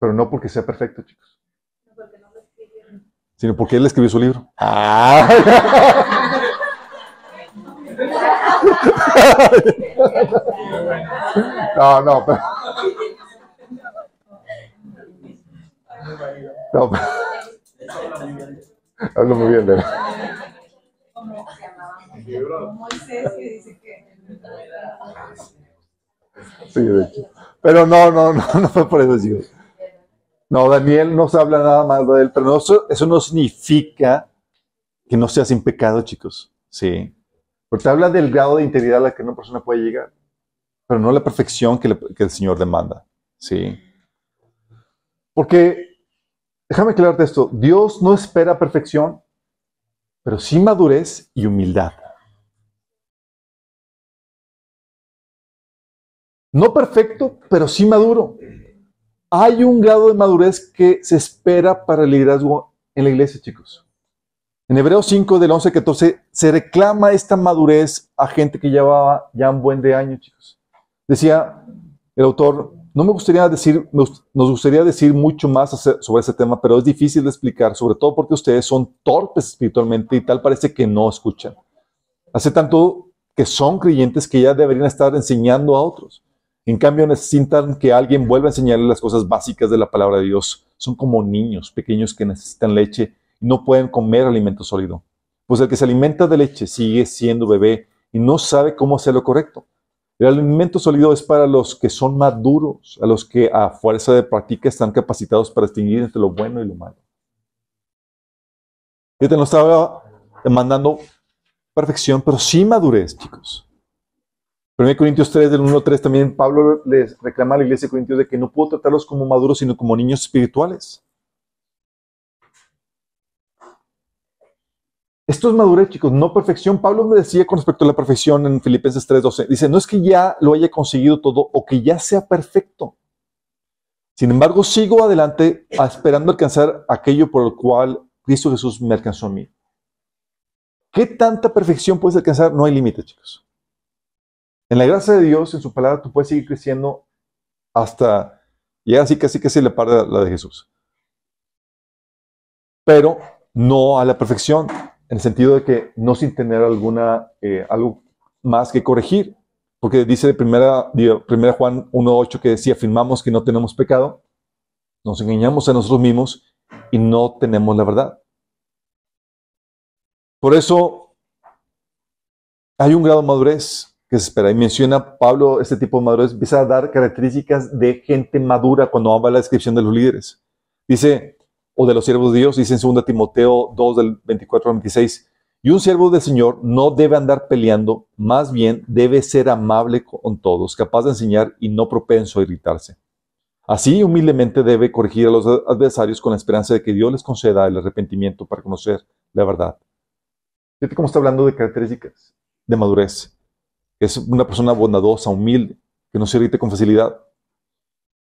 Pero no porque sea perfecto, chicos. Sino porque él escribió su libro. No, no, pero... No, pero... Muy bien de. Moisés que dice que. Sí, de hecho. Pero no, no, no, no fue por eso, chicos. No, Daniel no se habla nada mal de él, pero eso, no significa que no sea sin pecado, chicos. Sí. Porque habla del grado de integridad a la que una persona puede llegar, pero no la perfección que el Señor demanda. Sí. Porque, déjame aclararte esto, Dios no espera perfección, pero sí madurez y humildad. No perfecto, pero sí maduro. Hay un grado de madurez que se espera para el liderazgo en la iglesia, chicos. En Hebreos 5, del 11 al 14, se reclama esta madurez a gente que llevaba ya un buen de años, chicos. Decía el autor, no me gustaría decir, nos gustaría decir mucho más sobre ese tema, pero es difícil de explicar, sobre todo porque ustedes son torpes espiritualmente y tal parece que no escuchan. Hace tanto que son creyentes que ya deberían estar enseñando a otros. En cambio, necesitan que alguien vuelva a enseñarles las cosas básicas de la palabra de Dios. Son como niños pequeños que necesitan leche y no pueden comer alimento sólido. Pues el que se alimenta de leche sigue siendo bebé y no sabe cómo hacer lo correcto. El alimento sólido es para los que son maduros, a los que a fuerza de práctica están capacitados para distinguir entre lo bueno y lo malo. Fíjate, no estaba demandando perfección, pero sí madurez, chicos. 1 Corintios 3, del 1 al 3, también Pablo les reclama a la iglesia de Corintios de que no pudo tratarlos como maduros, sino como niños espirituales. Esto es madurez, chicos, no perfección. Pablo me decía con respecto a la perfección en Filipenses 3:12. Dice, no es que ya lo haya conseguido todo o que ya sea perfecto. Sin embargo, sigo adelante esperando alcanzar aquello por el cual Cristo Jesús me alcanzó a mí. ¿Qué tanta perfección puedes alcanzar? No hay límite, chicos. En la gracia de Dios, en su palabra, tú puedes seguir creciendo hasta llegar así casi casi la par de la de Jesús. Pero no a la perfección, en el sentido de que no sin tener alguna, eh, algo más que corregir. Porque dice primera, digo, primera Juan 1.8 que si afirmamos que no tenemos pecado, nos engañamos a nosotros mismos y no tenemos la verdad. Por eso hay un grado de madurez que se espera. Y menciona Pablo este tipo de madurez, empieza a dar características de gente madura cuando habla la descripción de los líderes. Dice, o de los siervos de Dios, dice en 2 Timoteo 2 del 24 al 26, y un siervo del Señor no debe andar peleando, más bien debe ser amable con todos, capaz de enseñar y no propenso a irritarse. Así humildemente debe corregir a los adversarios con la esperanza de que Dios les conceda el arrepentimiento para conocer la verdad. Fíjate cómo está hablando de características de madurez. Es una persona bondadosa, humilde, que no se irrite con facilidad.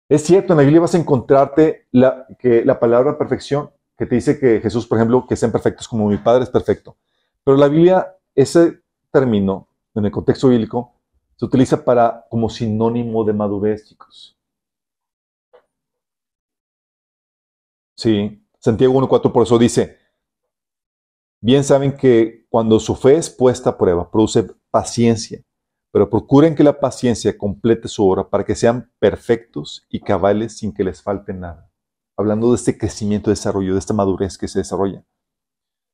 Es cierto, en la Biblia vas a encontrarte la, que la palabra perfección, que te dice que Jesús, por ejemplo, que sean perfectos como mi Padre es perfecto. Pero la Biblia, ese término, en el contexto bíblico, se utiliza para como sinónimo de madurez, chicos. Sí, Santiago 1.4 por eso dice, bien saben que cuando su fe es puesta a prueba, produce paciencia, pero procuren que la paciencia complete su obra para que sean perfectos y cabales sin que les falte nada. Hablando de este crecimiento, desarrollo, de esta madurez que se desarrolla.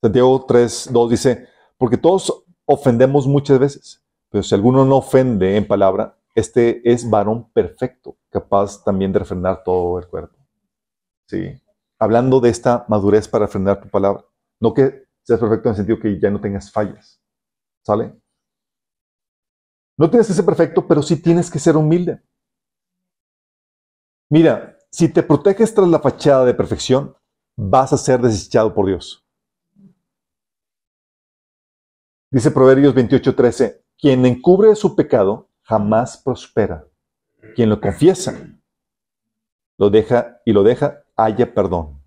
Santiago 3.2 dice, porque todos ofendemos muchas veces, pero si alguno no ofende en palabra, este es varón perfecto, capaz también de refrenar todo el cuerpo. Sí. Hablando de esta madurez para refrenar tu palabra. No que seas perfecto en el sentido que ya no tengas fallas. ¿Sale? No tienes que ser perfecto, pero sí tienes que ser humilde. Mira, si te proteges tras la fachada de perfección, vas a ser desechado por Dios. Dice Proverbios 28:13, quien encubre su pecado jamás prospera. Quien lo confiesa, lo deja y lo deja, haya perdón.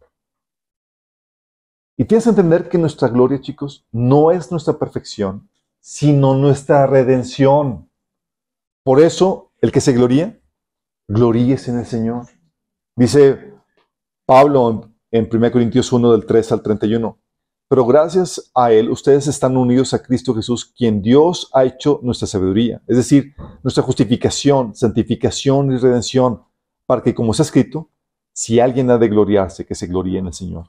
Y tienes que entender que nuestra gloria, chicos, no es nuestra perfección, sino nuestra redención. Por eso, el que se gloría, gloríese en el Señor. Dice Pablo en 1 Corintios 1 del 3 al 31. Pero gracias a Él, ustedes están unidos a Cristo Jesús, quien Dios ha hecho nuestra sabiduría, es decir, nuestra justificación, santificación y redención, para que, como está escrito, si alguien ha de gloriarse, que se gloríe en el Señor.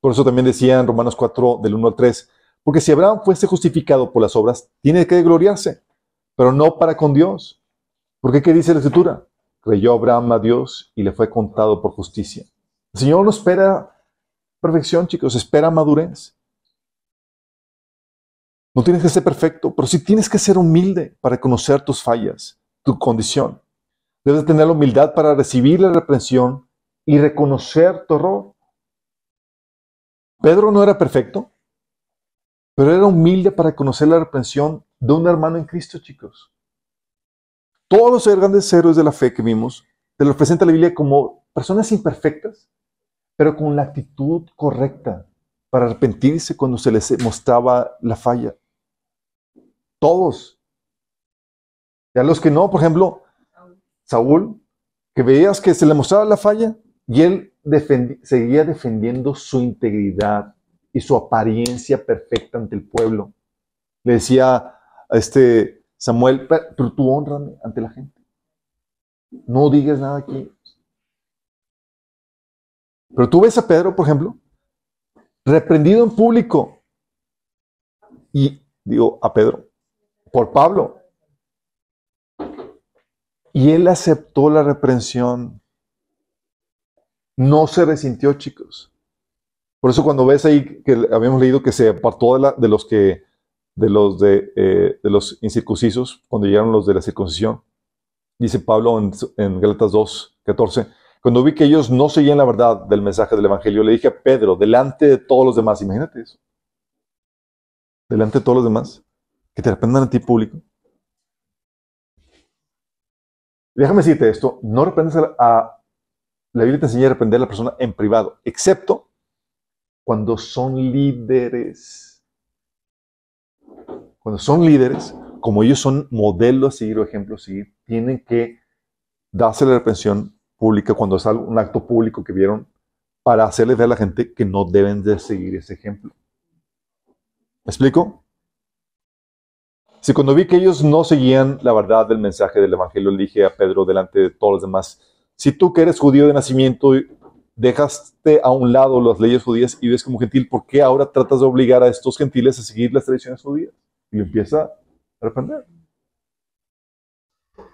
Por eso también decía en Romanos 4, del 1 al 3, porque si Abraham fuese justificado por las obras, tiene que gloriarse, pero no para con Dios. Porque qué dice la Escritura? Creyó Abraham a Dios y le fue contado por justicia. El Señor no espera perfección, chicos, espera madurez. No tienes que ser perfecto, pero sí tienes que ser humilde para conocer tus fallas, tu condición. Debes tener la humildad para recibir la reprensión y reconocer tu error. Pedro no era perfecto, pero era humilde para conocer la reprensión de un hermano en Cristo, chicos. Todos los grandes héroes de la fe que vimos, te los presenta la Biblia como personas imperfectas, pero con la actitud correcta para arrepentirse cuando se les mostraba la falla. Todos. Y a los que no, por ejemplo, Saúl, que veías que se le mostraba la falla y él seguía defendiendo su integridad y su apariencia perfecta ante el pueblo. Le decía a este Samuel, pero tú honrame ante la gente. No digas nada aquí. Pero tú ves a Pedro, por ejemplo, reprendido en público. Y digo, a Pedro, por Pablo. Y él aceptó la reprensión. No se resintió, chicos. Por eso cuando ves ahí que habíamos leído que se apartó de, los que de los de, eh, de, los incircuncisos, cuando llegaron los de la circuncisión, dice Pablo en, en Galatas 2, 14, cuando vi que ellos no seguían la verdad del mensaje del Evangelio, le dije a Pedro, delante de todos los demás, imagínate eso, delante de todos los demás, que te reprendan a ti público. Déjame decirte esto, no reprendes a, La Biblia te enseña a reprender a la persona en privado, excepto cuando son líderes. Cuando son líderes, como ellos son modelos a seguir o ejemplos a seguir, tienen que darse la reprensión pública, cuando es un acto público que vieron, para hacerle ver a la gente que no deben de seguir ese ejemplo. ¿Me explico? Si cuando vi que ellos no seguían la verdad del mensaje del Evangelio, le dije a Pedro delante de todos los demás, si tú que eres judío de nacimiento dejaste a un lado las leyes judías y ves como gentil, ¿por qué ahora tratas de obligar a estos gentiles a seguir las tradiciones judías? Y le empieza a reprender.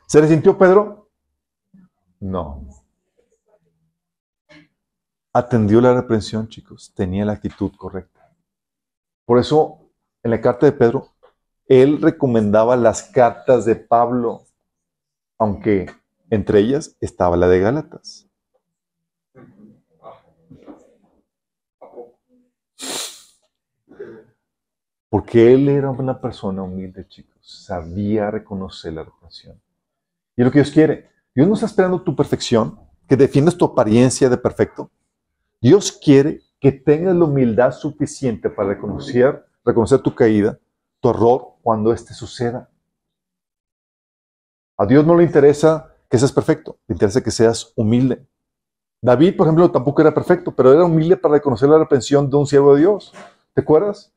¿Se le sintió Pedro? No. Atendió la reprensión, chicos. Tenía la actitud correcta. Por eso, en la carta de Pedro, él recomendaba las cartas de Pablo, aunque entre ellas estaba la de Gálatas. Porque él era una persona humilde, chicos. Sabía reconocer la reprensión. Y lo que Dios quiere. Dios no está esperando tu perfección, que defiendas tu apariencia de perfecto. Dios quiere que tengas la humildad suficiente para reconocer, reconocer tu caída, tu error, cuando éste suceda. A Dios no le interesa que seas perfecto, le interesa que seas humilde. David, por ejemplo, tampoco era perfecto, pero era humilde para reconocer la reprensión de un siervo de Dios. ¿Te acuerdas?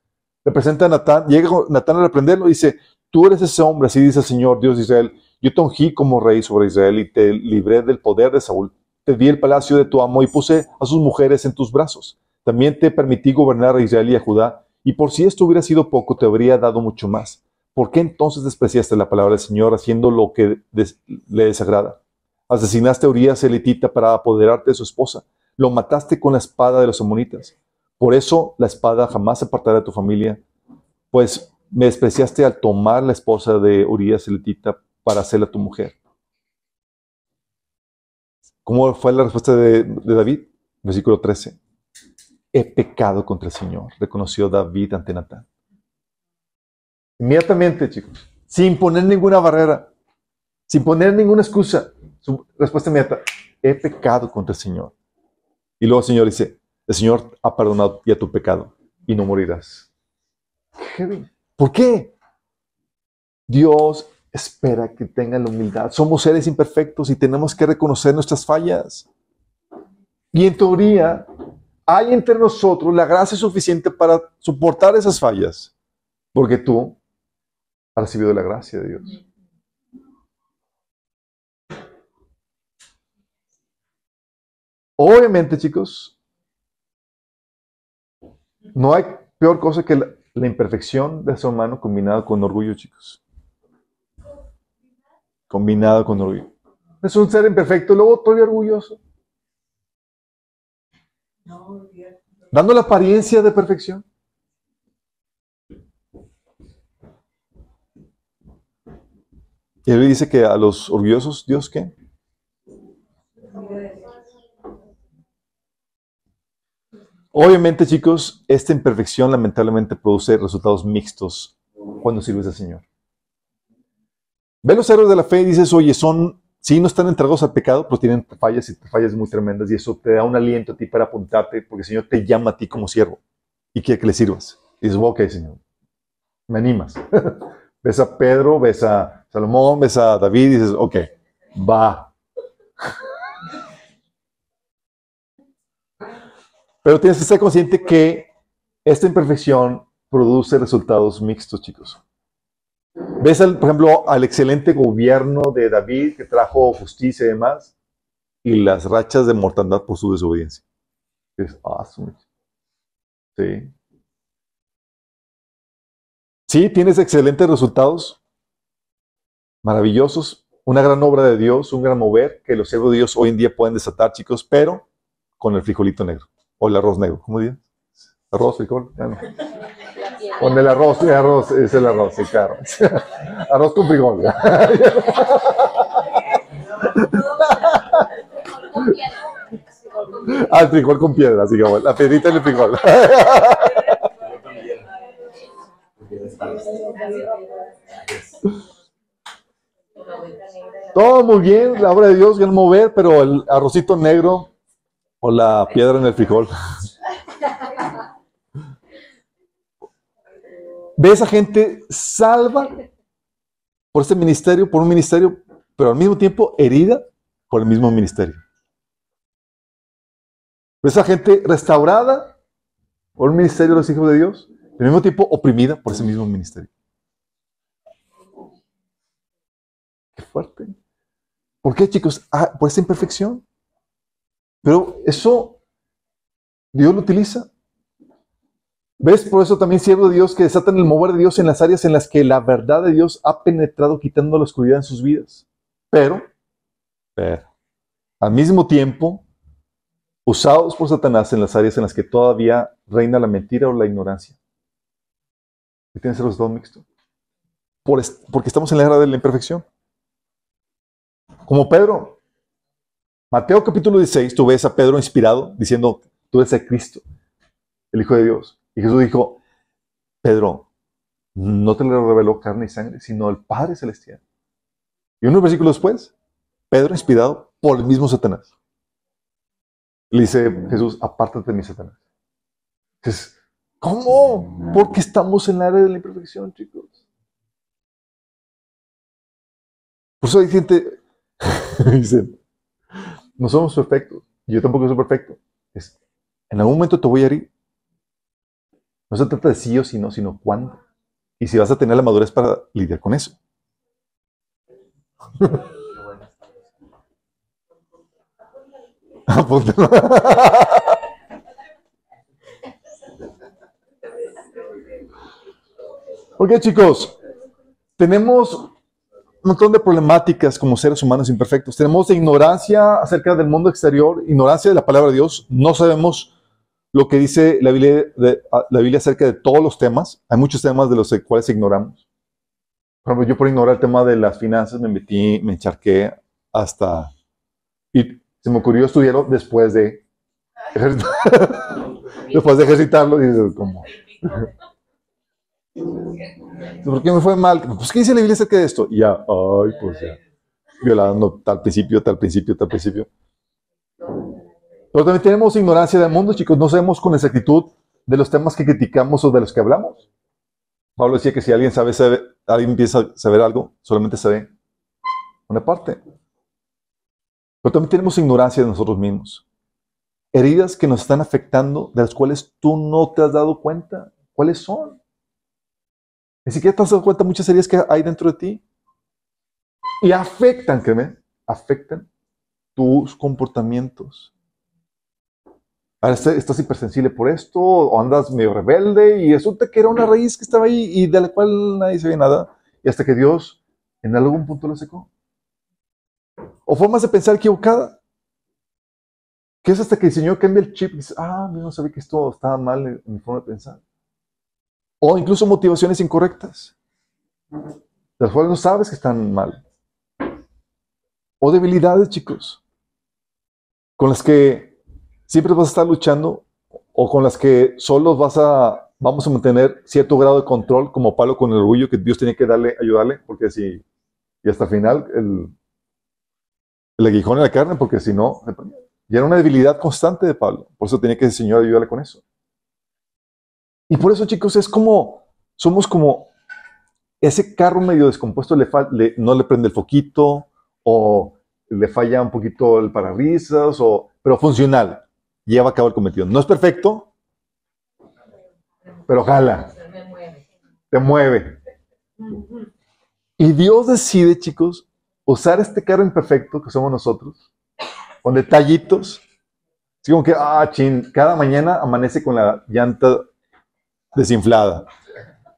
Le presenta a Natán, llega Natán a reprenderlo y dice, tú eres ese hombre, así dice el Señor, Dios de Israel, yo te ungí como rey sobre Israel y te libré del poder de Saúl. Te di el palacio de tu amo y puse a sus mujeres en tus brazos. También te permití gobernar a Israel y a Judá. Y por si esto hubiera sido poco, te habría dado mucho más. ¿Por qué entonces despreciaste la palabra del Señor haciendo lo que le desagrada? Asesinaste a Urias elitita para apoderarte de su esposa. Lo mataste con la espada de los amonitas. Por eso la espada jamás se apartará de tu familia, pues me despreciaste al tomar la esposa de Urias elitita para hacerla tu mujer. ¿Cómo fue la respuesta de, David? Versículo 13. He pecado contra el Señor, reconoció David ante Natán. Inmediatamente, chicos, sin poner ninguna barrera, sin poner ninguna excusa, su respuesta inmediata, he pecado contra el Señor. Y luego el Señor dice, el Señor ha perdonado ya tu pecado y no morirás. ¿Por qué? Dios espera que tengan la humildad. Somos seres imperfectos y tenemos que reconocer nuestras fallas. Y en teoría, hay entre nosotros la gracia suficiente para soportar esas fallas, porque tú has recibido la gracia de Dios. Obviamente, chicos, no hay peor cosa que la, imperfección de ser humano combinado con orgullo, chicos combinado con orgullo. Es un ser imperfecto, luego todavía orgulloso. Dando la apariencia de perfección. Y él dice que a los orgullosos, ¿Dios qué? Obviamente, chicos, esta imperfección lamentablemente produce resultados mixtos cuando sirves al Señor. Ve los héroes de la fe y dices, oye, son, sí, no están entregados al pecado, pero tienen fallas y fallas muy tremendas y eso te da un aliento a ti para apuntarte porque el Señor te llama a ti como siervo y quiere que le sirvas. Y dices, ok, Señor, me animas. ves a Pedro, ves a Salomón, ves a David y dices, ok, va. Pero tienes que ser consciente que esta imperfección produce resultados mixtos, chicos. Ves, por ejemplo, al excelente gobierno de David que trajo justicia y demás, y las rachas de mortandad por su desobediencia. Es awesome. Sí. Sí, tienes excelentes resultados, maravillosos, una gran obra de Dios, un gran mover que los siervos de Dios hoy en día pueden desatar, chicos, pero con el frijolito negro o el arroz negro. ¿Cómo dices? Arroz, frijol. Con el arroz, el arroz, es el arroz, sí, claro. arroz con frijol. ah, el frijol con piedra, así que la piedrita en el frijol. Todo muy bien, la obra de Dios, bien mover, pero el arrocito negro o la piedra en el frijol. Ve esa gente salva por este ministerio, por un ministerio, pero al mismo tiempo herida por el mismo ministerio. Ve esa gente restaurada por un ministerio de los hijos de Dios, al mismo tiempo oprimida por ese mismo ministerio. fuerte. ¿Por qué, chicos? Ah, por esa imperfección. Pero eso Dios lo utiliza. ¿Ves? Por eso también siervo de Dios que desatan el mover de Dios en las áreas en las que la verdad de Dios ha penetrado quitando la oscuridad en sus vidas. Pero, pero, al mismo tiempo, usados por Satanás en las áreas en las que todavía reina la mentira o la ignorancia. ¿Qué tienes el resultado mixto? Por porque estamos en la era de la imperfección. Como Pedro. Mateo capítulo 16, tú ves a Pedro inspirado diciendo, tú eres el Cristo, el Hijo de Dios. Y Jesús dijo, Pedro, no te lo reveló carne y sangre, sino el Padre Celestial. Y unos versículos después, Pedro inspirado por el mismo Satanás. Le dice Jesús, apártate de mí, Satanás. Entonces, ¿cómo? Porque estamos en la área de la imperfección, chicos. Por eso hay gente, dicen, no somos perfectos. Yo tampoco soy perfecto. Es, en algún momento te voy a herir. No se trata de sí o sí no, sino cuándo. Y si vas a tener la madurez para lidiar con eso. ok, chicos, tenemos un montón de problemáticas como seres humanos imperfectos. Tenemos ignorancia acerca del mundo exterior, ignorancia de la palabra de Dios. No sabemos lo que dice la Biblia, la Biblia acerca de todos los temas. Hay muchos temas de los cuales ignoramos. Por ejemplo, yo por ignorar el tema de las finanzas me metí, me encharqué hasta... Y se me ocurrió estudiarlo después de... después de ejercitarlo y dices, ¿cómo? ¿Por qué me fue mal? Pues, ¿qué dice la Biblia acerca de esto? Y ya, ay, pues ya. Violando tal principio, tal principio, tal principio. Pero también tenemos ignorancia del mundo, chicos. No sabemos con exactitud de los temas que criticamos o de los que hablamos. Pablo decía que si alguien sabe, sabe alguien empieza a saber algo, solamente sabe una parte. Pero también tenemos ignorancia de nosotros mismos. Heridas que nos están afectando, de las cuales tú no te has dado cuenta. ¿Cuáles son? Ni siquiera te has dado cuenta muchas heridas que hay dentro de ti. Y afectan, créeme, afectan tus comportamientos. Ahora estás hipersensible por esto, o andas medio rebelde, y resulta que era una raíz que estaba ahí y de la cual nadie sabía nada, y hasta que Dios en algún punto lo secó. O formas de pensar equivocada. Que es hasta que el Señor cambia el chip y dice, ah, yo no sabía que esto estaba mal en mi forma de pensar. O incluso motivaciones incorrectas, las cuales no sabes que están mal. O debilidades, chicos, con las que siempre vas a estar luchando o con las que solo vas a, vamos a mantener cierto grado de control, como Pablo con el orgullo que Dios tenía que darle, ayudarle, porque si, y hasta el final, el, el aguijón en la carne, porque si no, y era una debilidad constante de Pablo, por eso tenía que el Señor ayudarle con eso. Y por eso, chicos, es como, somos como ese carro medio descompuesto, le, no le prende el foquito, o le falla un poquito el parabrisas, o, pero funcional lleva a cabo el cometido. No es perfecto, pero jala. Te mueve. Y Dios decide, chicos, usar este carro imperfecto que somos nosotros, con detallitos. Así como que, ah, chin, cada mañana amanece con la llanta desinflada.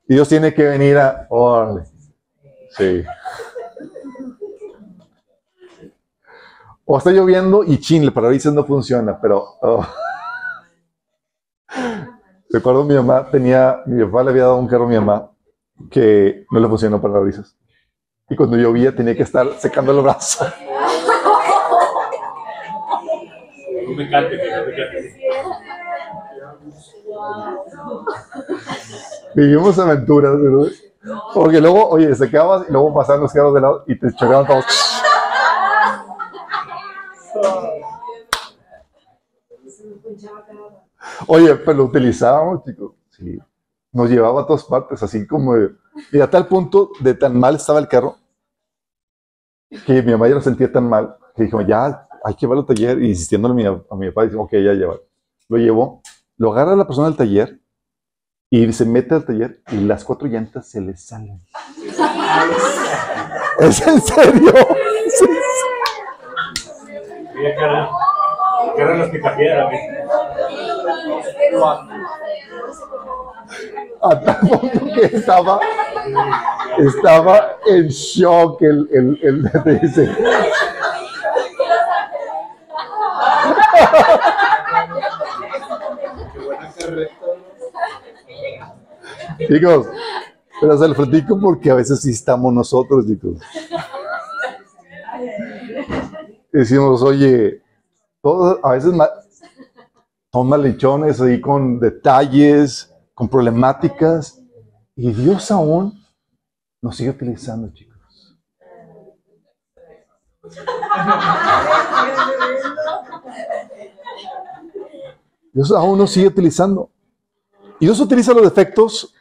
Y Dios tiene que venir a. sí. O está lloviendo y chin, el parabrisas no funciona, pero. Oh. Recuerdo mi mamá tenía, mi papá le había dado un carro a mi mamá que no le funcionó para parabrisas. Y cuando llovía tenía que estar secando el brazo. No me cante, no me cante. Vivimos aventuras, ¿verdad? Porque luego, oye, secabas y luego pasaban los carros de lado y te chocaban todos. Oye, pero lo utilizábamos, chicos. Sí. Nos llevaba a todas partes, así como. y a tal punto de tan mal estaba el carro que mi mamá ya lo sentía tan mal que dijo, ya, hay que llevarlo al taller. Y insistiéndole a mi, a mi papá, dice, ok, ya lleva. Lo llevó, lo agarra la persona del taller y se mete al taller y las cuatro llantas se le salen. ¿Es en serio? Sí. A tal punto que estaba, estaba en shock el, el, el dice. Chicos, pero se lo platico porque a veces sí estamos nosotros, chicos. Decimos, oye, todos a veces son malhechones ahí con detalles, con problemáticas, y Dios aún nos sigue utilizando, chicos. Dios aún nos sigue utilizando. Y Dios utiliza los defectos,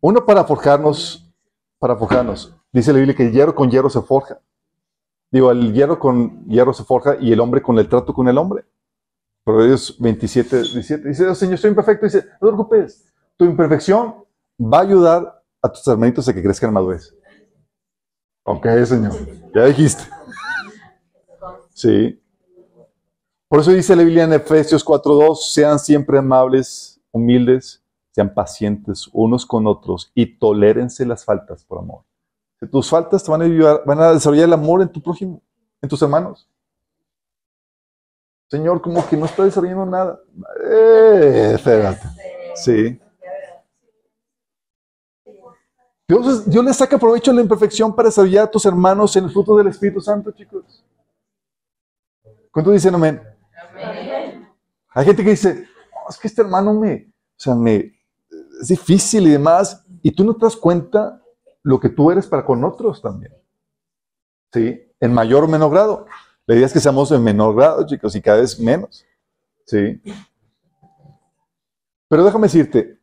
uno para forjarnos, para forjarnos. Dice la Biblia que el hierro con hierro se forja. Digo, el hierro con hierro se forja y el hombre con el trato con el hombre. Proverbios 27, 17. Dice, oh, Señor, soy imperfecto. Dice, no te preocupes, tu imperfección va a ayudar a tus hermanitos a que crezcan en madurez. Ok, Señor, ya dijiste. Sí. Por eso dice la Biblia en Efesios 4.2, sean siempre amables, humildes, sean pacientes unos con otros y tolérense las faltas por amor. Que tus faltas te van a ayudar, van a desarrollar el amor en tu prójimo, en tus hermanos. Señor, como que no está desarrollando nada. Eh. Sí. Dios, Dios le saca provecho a la imperfección para desarrollar a tus hermanos en el fruto del Espíritu Santo, chicos. ¿Cuántos dicen amén? Hay gente que dice, "No, es que este hermano me, o sea, me, es difícil y demás, y tú no te das cuenta lo que tú eres para con otros también. ¿Sí? En mayor o menor grado. La idea es que seamos en menor grado, chicos, y cada vez menos. ¿Sí? Pero déjame decirte,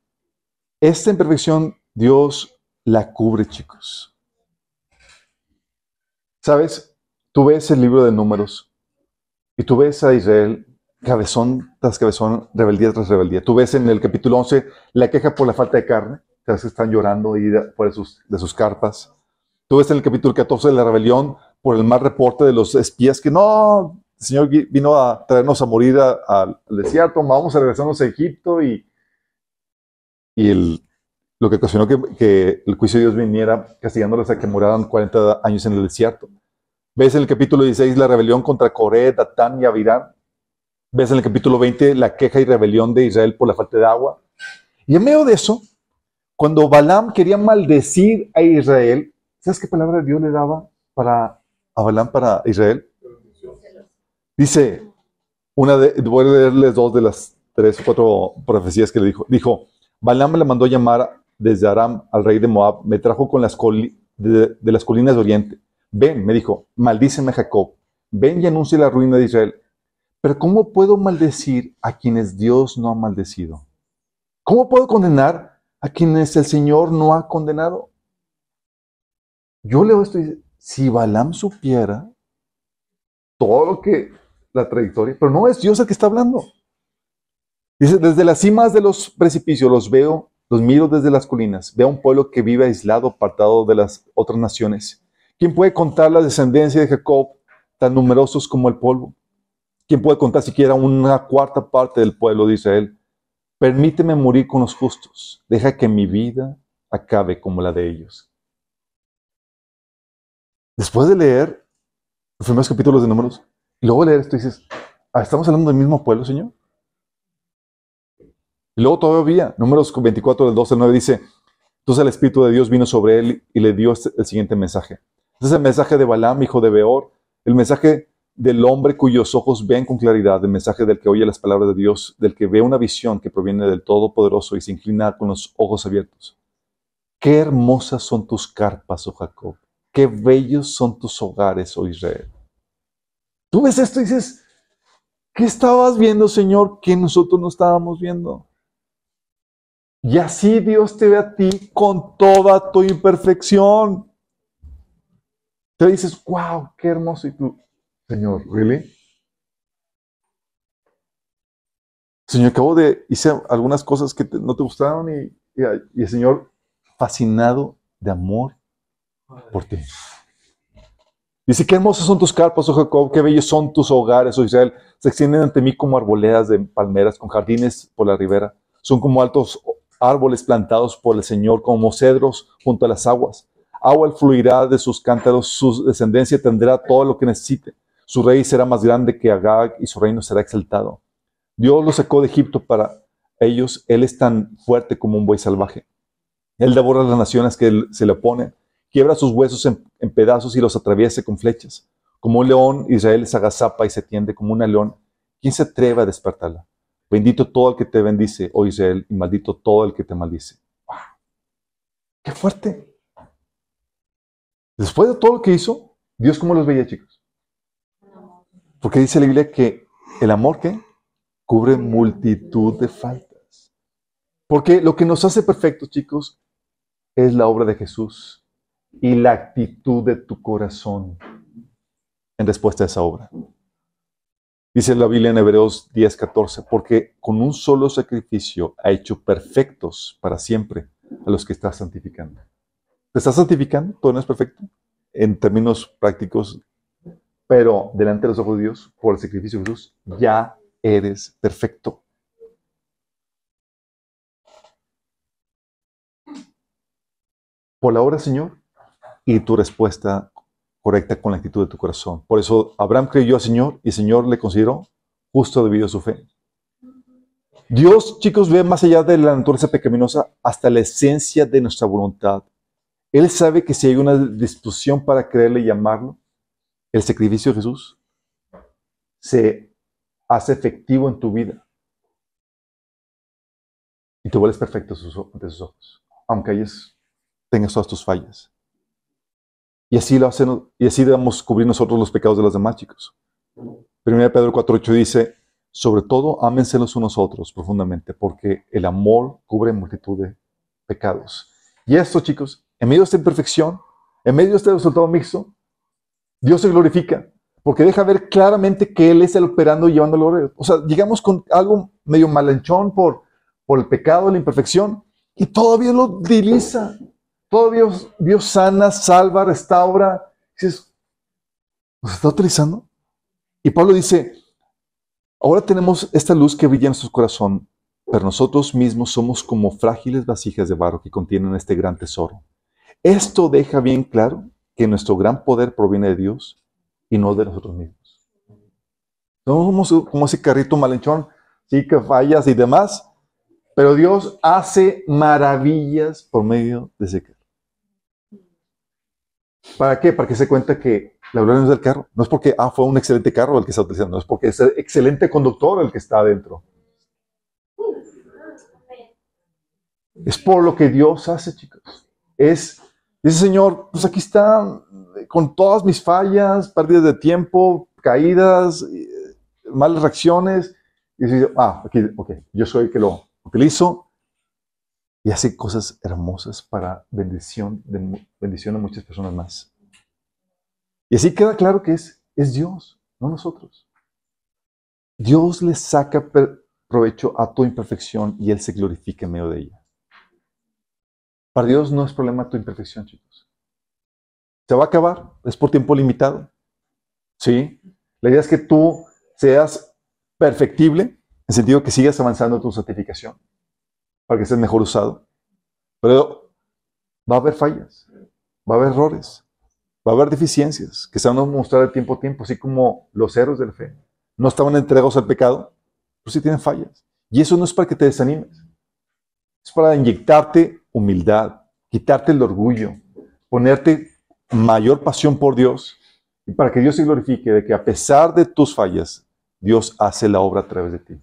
esta imperfección Dios la cubre, chicos. ¿Sabes? Tú ves el libro de números y tú ves a Israel cabezón tras cabezón, rebeldía tras rebeldía. Tú ves en el capítulo 11 la queja por la falta de carne, sabes que están llorando ahí de, de sus, de sus carpas. Tú ves en el capítulo 14 la rebelión por el mal reporte de los espías que no, el Señor vi- vino a traernos a morir al desierto, vamos a regresarnos a Egipto y, y el, lo que ocasionó que, que el juicio de Dios viniera castigándoles a que murieran 40 años en el desierto. Ves en el capítulo 16 la rebelión contra Coré, Datán y Abirán. Ves en el capítulo 20 la queja y rebelión de Israel por la falta de agua. Y en medio de eso, cuando Balaam quería maldecir a Israel, ¿sabes qué palabra Dios le daba para, a Balaam para Israel? Dice, una de, voy a leerles dos de las tres o cuatro profecías que le dijo. Dijo, Balaam le mandó llamar desde Aram al rey de Moab, me trajo con las coli- de, de las colinas de Oriente. Ven, me dijo, maldíceme Jacob, ven y anuncia la ruina de Israel. Pero ¿cómo puedo maldecir a quienes Dios no ha maldecido? ¿Cómo puedo condenar a quienes el Señor no ha condenado? Yo leo esto y dice, si Balaam supiera todo lo que la trayectoria, pero no es Dios el que está hablando. Dice, desde las cimas de los precipicios los veo, los miro desde las colinas, veo un pueblo que vive aislado, apartado de las otras naciones. ¿Quién puede contar la descendencia de Jacob, tan numerosos como el polvo? ¿Quién puede contar siquiera una cuarta parte del pueblo de Israel? Permíteme morir con los justos, deja que mi vida acabe como la de ellos. Después de leer los primeros capítulos de Números, y luego leer esto, dices, "Ah, ¿estamos hablando del mismo pueblo, Señor? Y luego todavía, Números 24, del 12 al 9 dice, entonces el Espíritu de Dios vino sobre él y le dio este- el siguiente mensaje. Este es el mensaje de Balaam, hijo de Beor, el mensaje del hombre cuyos ojos ven con claridad, el mensaje del que oye las palabras de Dios, del que ve una visión que proviene del Todopoderoso y se inclina con los ojos abiertos. Qué hermosas son tus carpas, oh Jacob. Qué bellos son tus hogares, oh Israel. Tú ves esto y dices, ¿qué estabas viendo, Señor, que nosotros no estábamos viendo? Y así Dios te ve a ti con toda tu imperfección. Te dices, wow, qué hermoso. Y tú, Señor, ¿really? Señor, acabo de, hice algunas cosas que te- no te gustaron y, y- el Señor, fascinado de amor por ti. Dice, qué hermosos son tus carpas, oh Jacob, qué bellos son tus hogares, oh Israel. Se extienden ante mí como arboledas de palmeras con jardines por la ribera. Son como altos árboles plantados por el Señor, como cedros junto a las aguas. Agua fluirá de sus cántaros, su descendencia tendrá todo lo que necesite. Su rey será más grande que Agag y su reino será exaltado. Dios lo sacó de Egipto para ellos. Él es tan fuerte como un buey salvaje. Él devora las naciones que se le oponen quiebra sus huesos en, pedazos y los atraviesa con flechas. Como un león, Israel se agazapa y se tiende como una león. ¿Quién se atreve a despertarla? Bendito todo el que te bendice, oh Israel, y maldito todo el que te maldice. ¡Qué fuerte! Después de todo lo que hizo, Dios cómo los veía, chicos. Porque dice la Biblia que el amor que cubre multitud de faltas. Porque lo que nos hace perfectos, chicos, es la obra de Jesús y la actitud de tu corazón en respuesta a esa obra. Dice la Biblia en Hebreos 10:14, porque con un solo sacrificio ha hecho perfectos para siempre a los que está santificando. ¿Te estás santificando? Todo no es perfecto en términos prácticos, pero delante de los ojos de Dios, por el sacrificio de Jesús, ya eres perfecto. Por la obra, Señor, y tu respuesta correcta con la actitud de tu corazón. Por eso Abraham creyó al Señor y el Señor le consideró justo debido a su fe. Dios, chicos, ve más allá de la naturaleza pecaminosa hasta la esencia de nuestra voluntad. Él sabe que si hay una disposición para creerle y amarlo, el sacrificio de Jesús se hace efectivo en tu vida. Y te vuelves perfecto ante sus ojos, aunque tengas todas tus fallas. Y así lo hacen, y así debemos cubrir nosotros los pecados de los demás, chicos. 1 Pedro 4.8 dice, sobre todo ámense los unos a otros profundamente, porque el amor cubre multitud de pecados. Y esto, chicos, en medio de esta imperfección, en medio de este resultado mixto, Dios se glorifica, porque deja ver claramente que Él es el operando y llevándolo. O sea, llegamos con algo medio malenchón por, por el pecado, la imperfección, y todavía lo utiliza. Todo Dios, Dios sana, salva, restaura. Dices, ¿nos está utilizando? Y Pablo dice, ahora tenemos esta luz que brilla en nuestro corazón, pero nosotros mismos somos como frágiles vasijas de barro que contienen este gran tesoro. Esto deja bien claro que nuestro gran poder proviene de Dios y no de nosotros mismos. somos como ese carrito malenchón, sí que fallas y demás, pero Dios hace maravillas por medio de ese carro. ¿Para qué? Para que se cuenta que la gloria no es del carro. No es porque, ah, fue un excelente carro el que está utilizando, no es porque es el excelente conductor el que está adentro. Es por lo que Dios hace, chicos. Es, dice Señor, pues aquí está, con todas mis fallas, pérdidas de tiempo, caídas, malas reacciones. Y dice, ah, aquí, ok, yo soy el que lo utilizo y hace cosas hermosas para bendición de, bendición a muchas personas más. Y así queda claro que es, es Dios, no nosotros. Dios le saca provecho a tu imperfección y Él se glorifica en medio de ella. Para Dios no es problema tu imperfección, chicos. Se va a acabar, es por tiempo limitado. ¿Sí? La idea es que tú seas perfectible, en el sentido que sigas avanzando tu santificación para que estés mejor usado. Pero va a haber fallas, va a haber errores, va a haber deficiencias que se van a mostrar de tiempo a tiempo, así como los héroes de la fe no estaban entregados al pecado, pues sí tienen fallas. Y eso no es para que te desanimes, es para inyectarte humildad, quitarte el orgullo, ponerte mayor pasión por Dios y para que Dios se glorifique de que a pesar de tus fallas, Dios hace la obra a través de ti,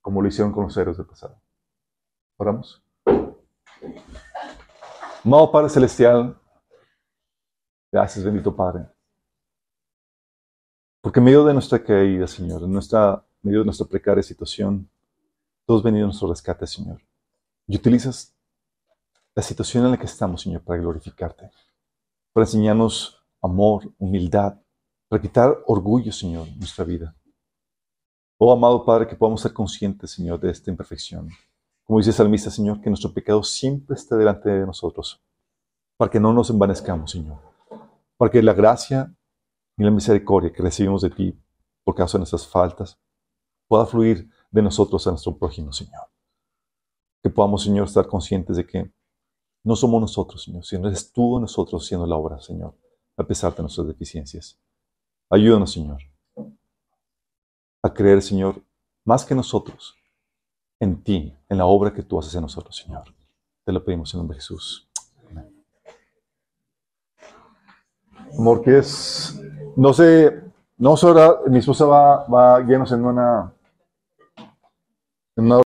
como lo hicieron con los héroes del pasado. Oramos. Amado Padre Celestial, gracias, bendito Padre. Porque en medio de nuestra caída, Señor, en nuestra, medio de nuestra precaria situación, tú has venido a nuestro rescate, Señor. Y utilizas la situación en la que estamos, Señor, para glorificarte, para enseñarnos amor, humildad, para quitar orgullo, Señor, en nuestra vida. Oh, amado Padre, que podamos ser conscientes, Señor, de esta imperfección como dice el salmista, Señor, que nuestro pecado siempre esté delante de nosotros. para que no nos envanezcamos, Señor. Para que la gracia y la misericordia que recibimos de ti por causa de nuestras faltas pueda fluir de nosotros a nuestro prójimo, Señor. Que podamos, Señor, estar conscientes de que no somos nosotros, Señor, sino eres tú nosotros haciendo la obra, Señor, a pesar de nuestras deficiencias. Ayúdanos, Señor, a creer, Señor, más que nosotros, en ti, en la obra que tú haces en nosotros, Señor. Te lo pedimos en nombre de Jesús. Amén. Amor, que es, no sé, no sé ahora, mi esposa va, va guiarnos en una, en una